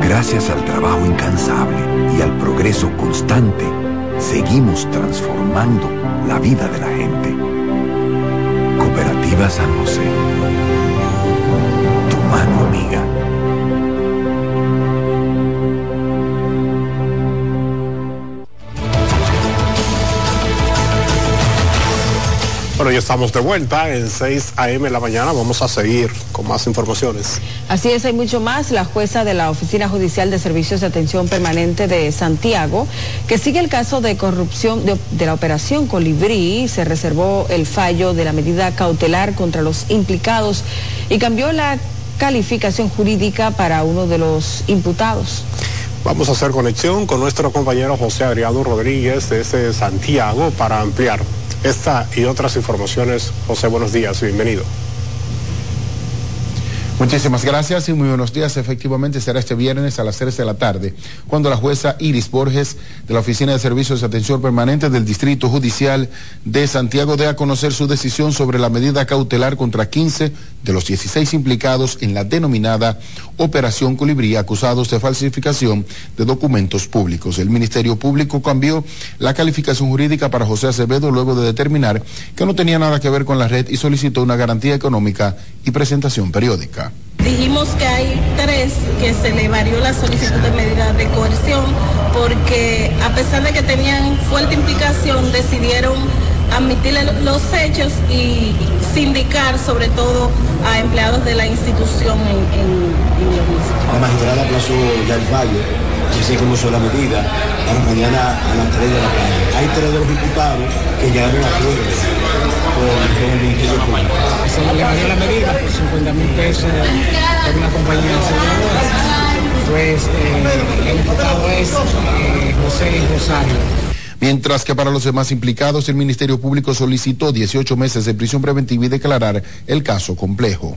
[SPEAKER 57] Gracias al trabajo incansable y al progreso constante, seguimos transformando la vida de la gente. Cooperativa San José. Tu mano amiga.
[SPEAKER 8] Bueno, ya estamos de vuelta en 6 a.m. la mañana. Vamos a seguir con más informaciones.
[SPEAKER 7] Así es, hay mucho más. La jueza de la Oficina Judicial de Servicios de Atención Permanente de Santiago, que sigue el caso de corrupción de, de la operación Colibrí, se reservó el fallo de la medida cautelar contra los implicados y cambió la calificación jurídica para uno de los imputados.
[SPEAKER 8] Vamos a hacer conexión con nuestro compañero José Adriano Rodríguez desde Santiago para ampliar esta y otras informaciones. José, buenos días, bienvenido.
[SPEAKER 58] Muchísimas gracias y muy buenos días. Efectivamente será este viernes a las 3 de la tarde, cuando la jueza Iris Borges de la Oficina de Servicios de Atención Permanente del Distrito Judicial de Santiago dé a conocer su decisión sobre la medida cautelar contra 15 de los 16 implicados en la denominada Operación Colibrí acusados de falsificación de documentos públicos. El Ministerio Público cambió la calificación jurídica para José Acevedo luego de determinar que no tenía nada que ver con la red y solicitó una garantía económica y presentación periódica.
[SPEAKER 59] Dijimos que hay tres que se le varió la solicitud de medida de coerción porque a pesar de que tenían fuerte implicación decidieron admitir los hechos y sindicar sobre todo a empleados de la institución en, en, en.
[SPEAKER 60] La magistrada aplazó ya el fallo, así como hizo la medida, para mañana a las 3 de la tarde. Hay tres de los diputados que llegaron a acuerdo con el Ministerio Público.
[SPEAKER 61] Se le varió la medida por 50 mil pesos por una compañía de aseguradoras. Pues eh, el diputado es eh, José Rosario.
[SPEAKER 58] Mientras que para los demás implicados, el Ministerio Público solicitó 18 meses de prisión preventiva y declarar el caso complejo.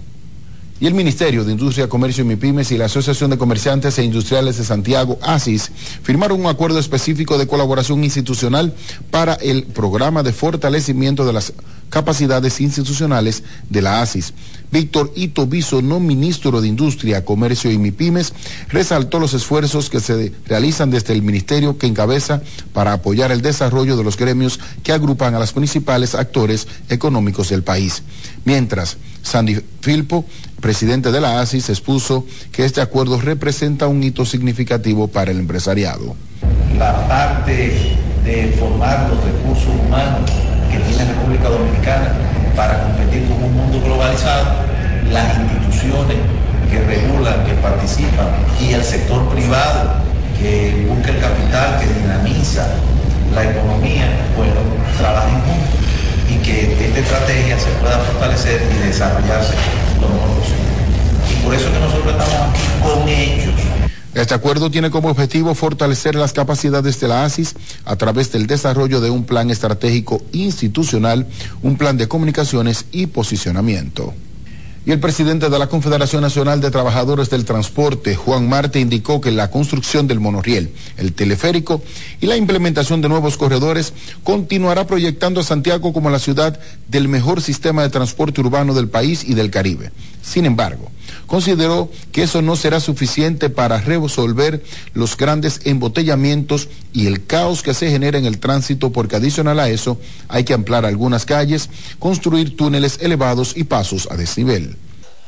[SPEAKER 58] Y el Ministerio de Industria, Comercio y MIPIMES y la Asociación de Comerciantes e Industriales de Santiago, ASIS, firmaron un acuerdo específico de colaboración institucional para el programa de fortalecimiento de las capacidades institucionales de la ASIS. Víctor Ito no ministro de Industria, Comercio y MIPIMES, resaltó los esfuerzos que se realizan desde el ministerio que encabeza para apoyar el desarrollo de los gremios que agrupan a los principales actores económicos del país. Mientras, Sandy Filpo, presidente de la ASIS, expuso que este acuerdo representa un hito significativo para el empresariado.
[SPEAKER 53] La parte de formar los recursos humanos que tiene República Dominicana para competir con un mundo globalizado, las instituciones que regulan, que participan y el sector privado que busca el capital, que dinamiza la economía, bueno, trabajen juntos y que esta estrategia se pueda fortalecer y desarrollarse lo mejor posible. Y por eso que nosotros estamos aquí con ellos,
[SPEAKER 58] este acuerdo tiene como objetivo fortalecer las capacidades de la ASIS a través del desarrollo de un plan estratégico institucional, un plan de comunicaciones y posicionamiento. Y el presidente de la Confederación Nacional de Trabajadores del Transporte, Juan Marte, indicó que la construcción del monorriel, el teleférico y la implementación de nuevos corredores continuará proyectando a Santiago como la ciudad del mejor sistema de transporte urbano del país y del Caribe. Sin embargo, consideró que eso no será suficiente para resolver los grandes embotellamientos y el caos que se genera en el tránsito porque adicional a eso hay que ampliar algunas calles, construir túneles elevados y pasos a desnivel.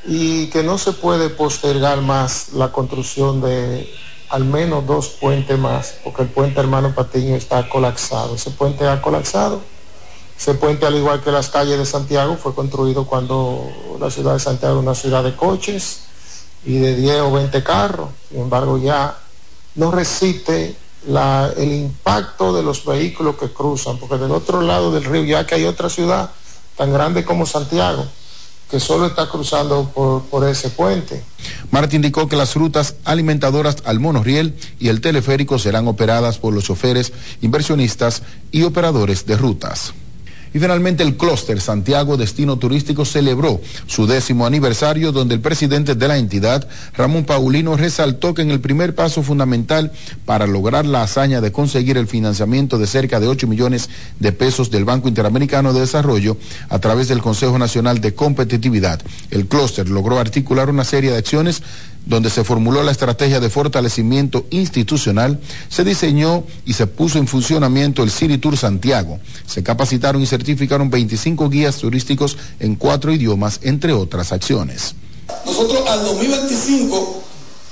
[SPEAKER 62] Y que no se puede postergar más la construcción de al menos dos puentes más, porque el puente Hermano Patiño está colapsado. Ese puente ha colapsado ese puente, al igual que las calles de Santiago, fue construido cuando la ciudad de Santiago era una ciudad de coches y de 10 o 20 carros. Sin embargo, ya no resiste el impacto de los vehículos que cruzan, porque del otro lado del río, ya que hay otra ciudad tan grande como Santiago, que solo está cruzando por, ese puente.
[SPEAKER 58] Marta indicó que las rutas alimentadoras al monorriel y el teleférico serán operadas por los choferes, inversionistas y operadores de rutas. Y finalmente el clúster Santiago Destino Turístico celebró su décimo aniversario donde el presidente de la entidad, Ramón Paulino, resaltó que en el primer paso fundamental para lograr la hazaña de conseguir el financiamiento de cerca de 8 millones de pesos del Banco Interamericano de Desarrollo a través del Consejo Nacional de Competitividad, el clúster logró articular una serie de acciones donde se formuló la estrategia de fortalecimiento institucional, se diseñó y se puso en funcionamiento el City Tour Santiago. Se capacitaron y certificaron 25 guías turísticos en cuatro idiomas, entre otras acciones.
[SPEAKER 63] Nosotros al 2025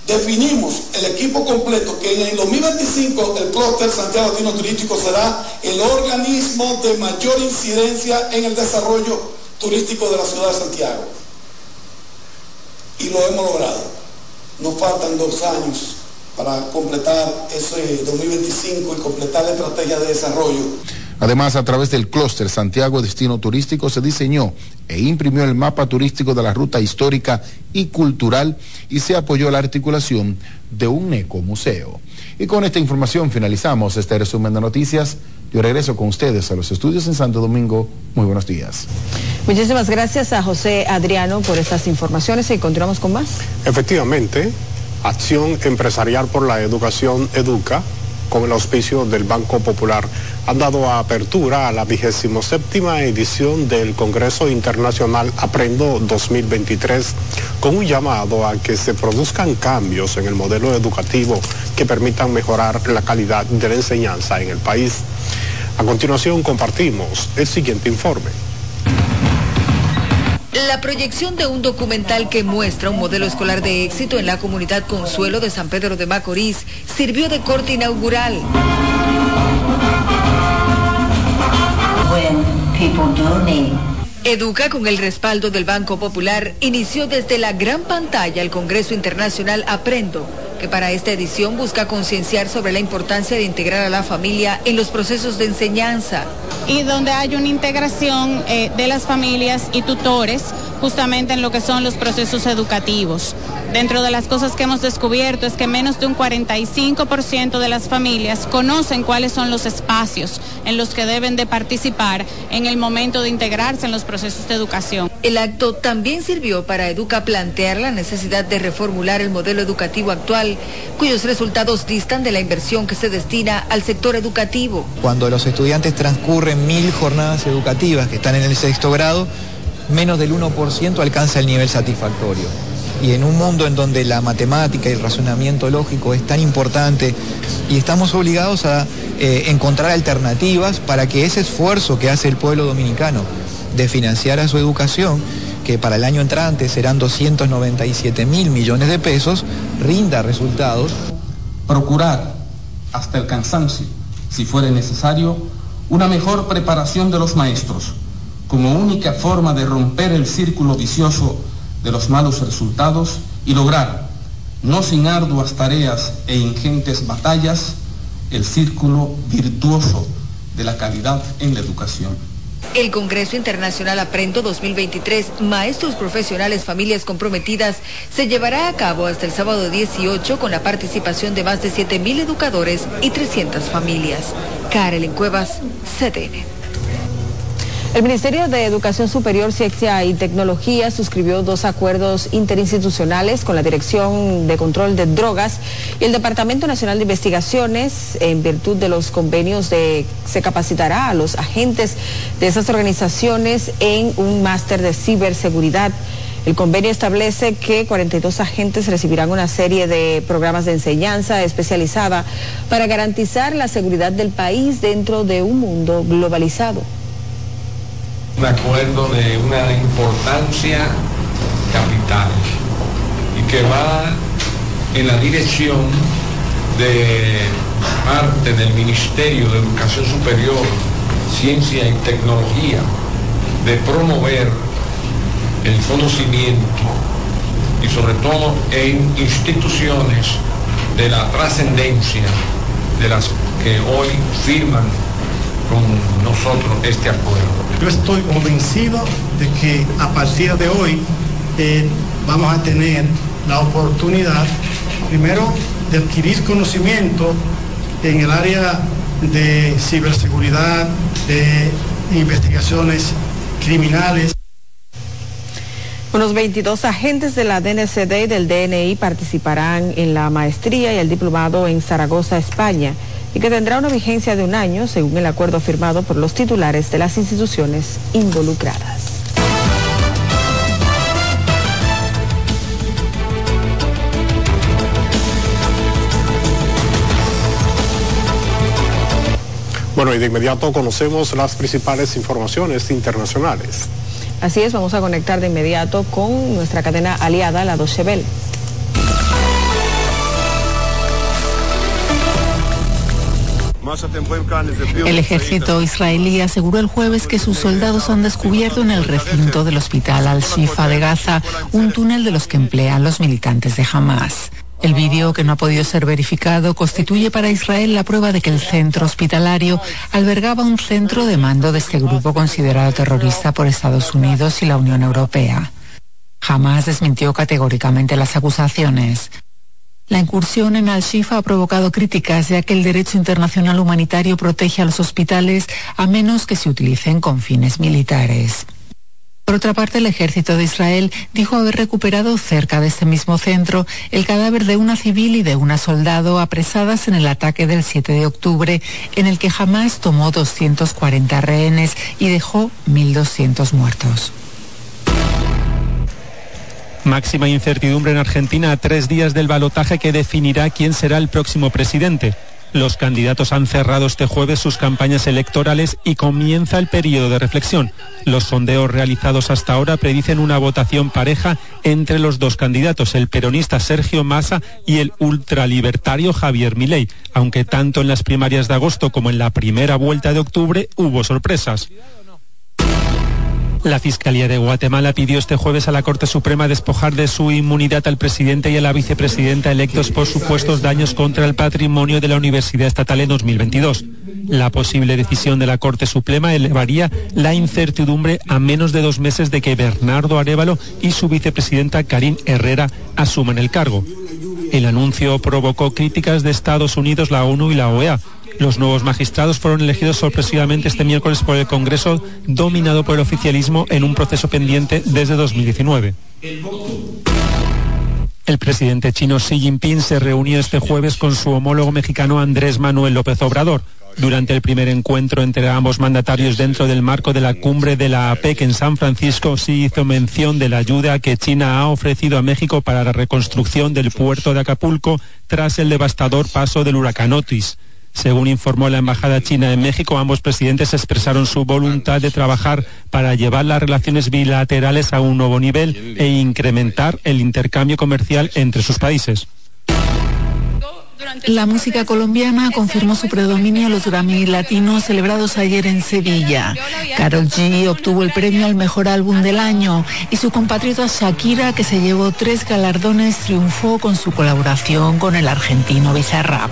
[SPEAKER 63] definimos el equipo completo que en el 2025 el clúster Santiago Latino Turístico será el organismo de mayor incidencia en el desarrollo turístico de la ciudad de Santiago. Y lo hemos logrado. Nos faltan dos años para completar ese 2025 y completar la estrategia de desarrollo.
[SPEAKER 58] Además, a través del clúster Santiago Destino Turístico se diseñó e imprimió el mapa turístico de la ruta histórica y cultural y se apoyó la articulación de un ecomuseo. Y con esta información finalizamos este resumen de noticias. Yo regreso con ustedes a los estudios en Santo Domingo. Muy buenos días.
[SPEAKER 7] Muchísimas gracias a José Adriano por estas informaciones y continuamos con más.
[SPEAKER 8] Efectivamente, Acción Empresarial por la Educación Educa con el auspicio del Banco Popular, han dado apertura a la vigésimo séptima edición del Congreso Internacional Aprendo 2023, con un llamado a que se produzcan cambios en el modelo educativo que permitan mejorar la calidad de la enseñanza en el país. A continuación compartimos el siguiente informe.
[SPEAKER 64] La proyección de un documental que muestra un modelo escolar de éxito en la comunidad Consuelo de San Pedro de Macorís sirvió de corte inaugural. Educa con el respaldo del Banco Popular inició desde la gran pantalla el Congreso Internacional Aprendo que para esta edición busca concienciar sobre la importancia de integrar a la familia en los procesos de enseñanza.
[SPEAKER 65] Y donde hay una integración eh, de las familias y tutores justamente en lo que son los procesos educativos. Dentro de las cosas que hemos descubierto es que menos de un 45% de las familias conocen cuáles son los espacios en los que deben de participar en el momento de integrarse en los procesos de educación.
[SPEAKER 64] El acto también sirvió para Educa plantear la necesidad de reformular el modelo educativo actual, cuyos resultados distan de la inversión que se destina al sector educativo.
[SPEAKER 29] Cuando los estudiantes transcurren mil jornadas educativas que están en el sexto grado, menos del 1% alcanza el nivel satisfactorio. Y en un mundo en donde la matemática y el razonamiento lógico es tan importante y estamos obligados a eh, encontrar alternativas para que ese esfuerzo que hace el pueblo dominicano de financiar a su educación, que para el año entrante serán 297 mil millones de pesos, rinda resultados.
[SPEAKER 66] Procurar, hasta el cansancio, si fuere necesario, una mejor preparación de los maestros como única forma de romper el círculo vicioso de los malos resultados y lograr, no sin arduas tareas e ingentes batallas, el círculo virtuoso de la calidad en la educación.
[SPEAKER 64] El Congreso Internacional Aprendo 2023, Maestros Profesionales Familias Comprometidas, se llevará a cabo hasta el sábado 18 con la participación de más de 7.000 educadores y 300 familias. Karel Cuevas, CDN.
[SPEAKER 7] El Ministerio de Educación Superior, Ciencia y Tecnología suscribió dos acuerdos interinstitucionales con la Dirección de Control de Drogas y el Departamento Nacional de Investigaciones. En virtud de los convenios de se capacitará a los agentes de esas organizaciones en un máster de ciberseguridad. El convenio establece que 42 agentes recibirán una serie de programas de enseñanza especializada para garantizar la seguridad del país dentro de un mundo globalizado
[SPEAKER 67] un acuerdo de una importancia capital y que va en la dirección de parte del Ministerio de Educación Superior, Ciencia y Tecnología de promover el conocimiento y sobre todo en instituciones de la trascendencia de las que hoy firman con nosotros este acuerdo.
[SPEAKER 68] Yo estoy convencido de que a partir de hoy eh, vamos a tener la oportunidad, primero, de adquirir conocimiento en el área de ciberseguridad, de investigaciones criminales.
[SPEAKER 7] Unos 22 agentes de la DNCD y del DNI participarán en la maestría y el diplomado en Zaragoza, España y que tendrá una vigencia de un año según el acuerdo firmado por los titulares de las instituciones involucradas.
[SPEAKER 8] Bueno, y de inmediato conocemos las principales informaciones internacionales.
[SPEAKER 7] Así es, vamos a conectar de inmediato con nuestra cadena aliada, la Dochebel.
[SPEAKER 65] El ejército israelí aseguró el jueves que sus soldados han descubierto en el recinto del hospital Al-Shifa de Gaza un túnel de los que emplean los militantes de Hamas. El vídeo, que no ha podido ser verificado, constituye para Israel la prueba de que el centro hospitalario albergaba un centro de mando de este grupo considerado terrorista por Estados Unidos y la Unión Europea. Jamás desmintió categóricamente las acusaciones. La incursión en Al-Shifa ha provocado críticas ya que el derecho internacional humanitario protege a los hospitales a menos que se utilicen con fines militares. Por otra parte, el ejército de Israel dijo haber recuperado cerca de este mismo centro el cadáver de una civil y de una soldado apresadas en el ataque del 7 de octubre, en el que jamás tomó 240 rehenes y dejó 1.200 muertos.
[SPEAKER 69] Máxima incertidumbre en Argentina a tres días del balotaje que definirá quién será el próximo presidente. Los candidatos han cerrado este jueves sus campañas electorales y comienza el periodo de reflexión. Los sondeos realizados hasta ahora predicen una votación pareja entre los dos candidatos, el peronista Sergio Massa y el ultralibertario Javier Milei, aunque tanto en las primarias de agosto como en la primera vuelta de octubre hubo sorpresas. La Fiscalía de Guatemala pidió este jueves a la Corte Suprema despojar de su inmunidad al presidente y a la vicepresidenta electos por supuestos daños contra el patrimonio de la Universidad Estatal en 2022. La posible decisión de la Corte Suprema elevaría la incertidumbre a menos de dos meses de que Bernardo Arevalo y su vicepresidenta Karin Herrera asuman el cargo. El anuncio provocó críticas de Estados Unidos, la ONU y la OEA. Los nuevos magistrados fueron elegidos sorpresivamente este miércoles por el Congreso, dominado por el oficialismo en un proceso pendiente desde 2019. El presidente chino Xi Jinping se reunió este jueves con su homólogo mexicano Andrés Manuel López Obrador. Durante el primer encuentro entre ambos mandatarios dentro del marco de la cumbre de la APEC en San Francisco, sí hizo mención de la ayuda que China ha ofrecido a México para la reconstrucción del puerto de Acapulco tras el devastador paso del huracán Otis. Según informó la Embajada China en México, ambos presidentes expresaron su voluntad de trabajar para llevar las relaciones bilaterales a un nuevo nivel e incrementar el intercambio comercial entre sus países.
[SPEAKER 65] La música colombiana confirmó su predominio en los Grammy Latinos celebrados ayer en Sevilla. Carol G obtuvo el premio al mejor álbum del año y su compatriota Shakira, que se llevó tres galardones, triunfó con su colaboración con el argentino Bizarrap.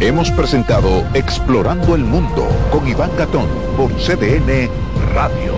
[SPEAKER 2] Hemos presentado Explorando el Mundo con Iván Gatón por CDN Radio.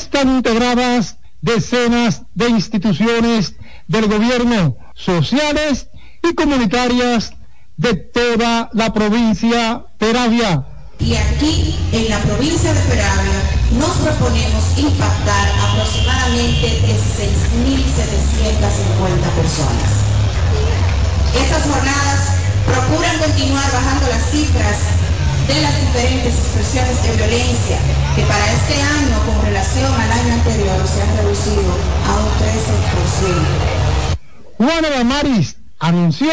[SPEAKER 29] Están integradas decenas de instituciones del gobierno, sociales y comunitarias de toda la provincia Peravia.
[SPEAKER 70] Y aquí, en la provincia de Peravia, nos proponemos impactar aproximadamente 16.750 personas. Estas jornadas procuran continuar bajando las cifras de las diferentes expresiones de violencia que para este año con relación al año anterior se han reducido a
[SPEAKER 29] un 13%. Juana Damaris anunció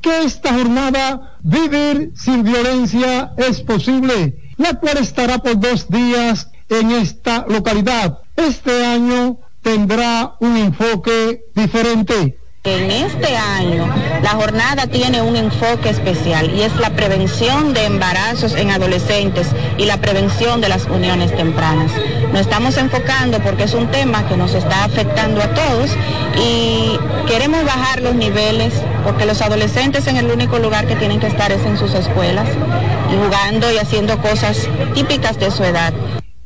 [SPEAKER 29] que esta jornada Vivir sin violencia es posible, la cual estará por dos días en esta localidad. Este año tendrá un enfoque diferente.
[SPEAKER 71] En este año la jornada tiene un enfoque especial y es la prevención de embarazos en adolescentes y la prevención de las uniones tempranas. Nos estamos enfocando porque es un tema que nos está afectando a todos y queremos bajar los niveles porque los adolescentes en el único lugar que tienen que estar es en sus escuelas, jugando y haciendo cosas típicas de su edad.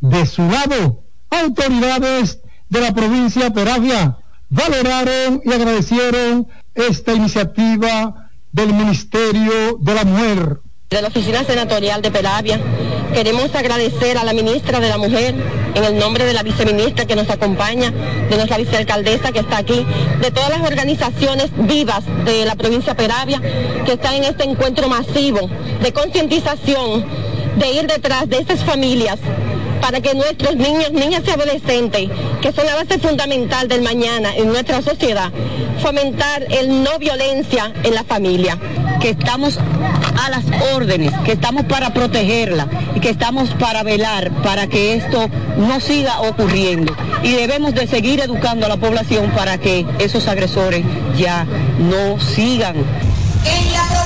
[SPEAKER 29] De su lado, autoridades de la provincia Peravia valoraron y agradecieron esta iniciativa del Ministerio de la Mujer.
[SPEAKER 71] De la Oficina Senatorial de Peravia, queremos agradecer a la ministra de la Mujer, en el nombre de la viceministra que nos acompaña, de nuestra vicealcaldesa que está aquí, de todas las organizaciones vivas de la provincia de Peravia que están en este encuentro masivo de concientización, de ir detrás de estas familias para que nuestros niños, niñas y adolescentes, que son la base fundamental del mañana en nuestra sociedad, fomentar el no violencia en la familia.
[SPEAKER 72] Que estamos a las órdenes, que estamos para protegerla y que estamos para velar para que esto no siga ocurriendo. Y debemos de seguir educando a la población para que esos agresores ya no sigan.
[SPEAKER 70] En la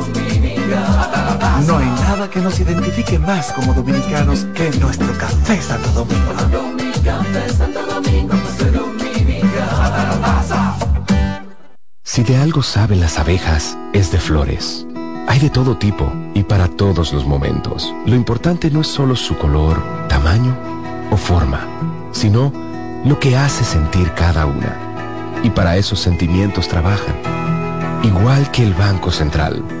[SPEAKER 73] que nos identifique más como dominicanos que nuestro café Santo Domingo.
[SPEAKER 74] Si de algo saben las abejas, es de flores. Hay de todo tipo y para todos los momentos. Lo importante no es solo su color, tamaño o forma, sino lo que hace sentir cada una. Y para esos sentimientos trabajan. Igual que el Banco Central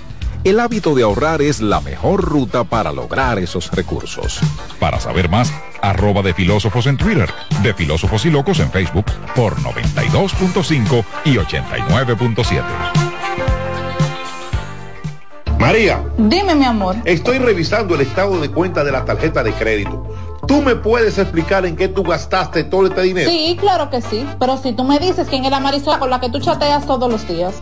[SPEAKER 5] El hábito de ahorrar es la mejor ruta para lograr esos recursos.
[SPEAKER 75] Para saber más, arroba de filósofos en Twitter, de filósofos y locos en Facebook por 92.5 y 89.7.
[SPEAKER 47] María.
[SPEAKER 76] Dime, mi amor.
[SPEAKER 47] Estoy revisando el estado de cuenta de la tarjeta de crédito. ¿Tú me puedes explicar en qué tú gastaste todo este dinero?
[SPEAKER 76] Sí, claro que sí. Pero si tú me dices quién es la Marisol con la que tú chateas todos los días.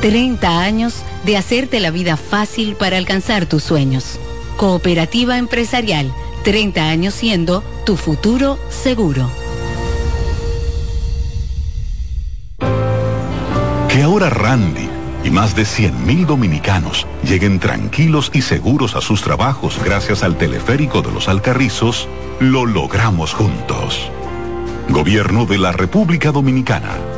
[SPEAKER 77] 30 años de hacerte la vida fácil para alcanzar tus sueños. Cooperativa empresarial, 30 años siendo tu futuro seguro.
[SPEAKER 75] Que ahora Randy y más de 100.000 dominicanos lleguen tranquilos y seguros a sus trabajos gracias al teleférico de los Alcarrizos, lo logramos juntos. Gobierno de la República Dominicana.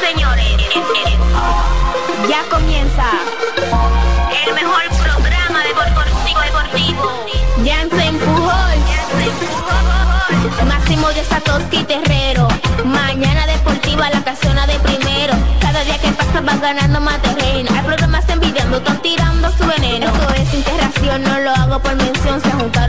[SPEAKER 29] Señores, ya comienza el mejor programa deportivo deportivo. Jansen Pujol. Máximo de Satoshi Terrero. Mañana deportiva la casona de primero. Cada día que pasa vas ganando más terreno. Hay programas envidiando, están tirando su veneno. Esto es integración, no lo hago por mención. Se juntaron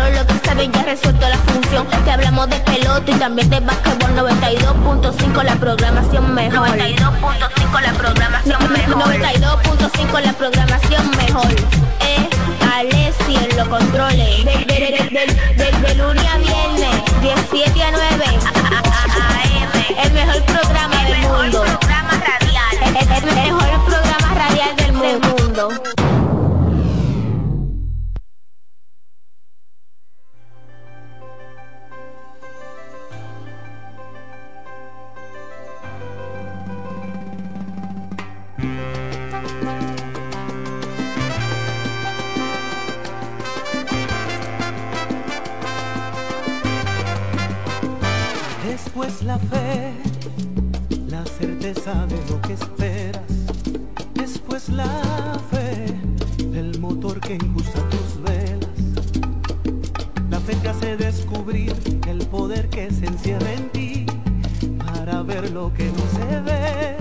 [SPEAKER 29] resuelto la función. Te hablamos de pelota y también de básquetbol 92.5 la programación mejor. 92.5 la programación mejor. 92.5 la programación mejor. Eh, Alessi en los controles. De, de, de, de, lunes a viernes, 17 a 9. AM. El mejor programa del mundo. programa radial. El, el mejor programa radial del mundo.
[SPEAKER 78] La fe, la certeza de lo que esperas. Después la fe, el motor que impulsa tus velas. La
[SPEAKER 29] fe te hace descubrir el poder que se encierra en ti para ver lo que no se ve,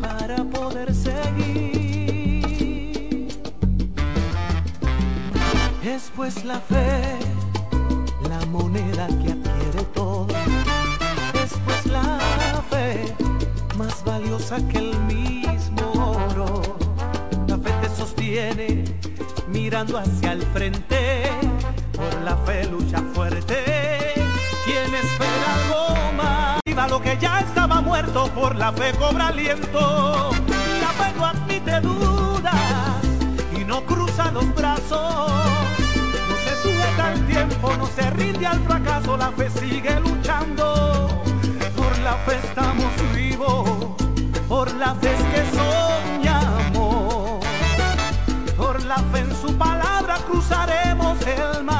[SPEAKER 29] para poder seguir. Es pues la fe, la moneda que adquiere todo. Valiosa que el mismo oro. La fe te sostiene mirando hacia el frente. Por la fe lucha fuerte. Quien espera algo más, viva lo que ya estaba muerto. Por la fe cobra aliento. La fe no admite dudas y no cruza los brazos. No se sujeta al tiempo, no se rinde al fracaso. La fe sigue luchando. Por la fe estamos vivos las es que soñamos. Por la fe en su palabra cruzaremos el mar.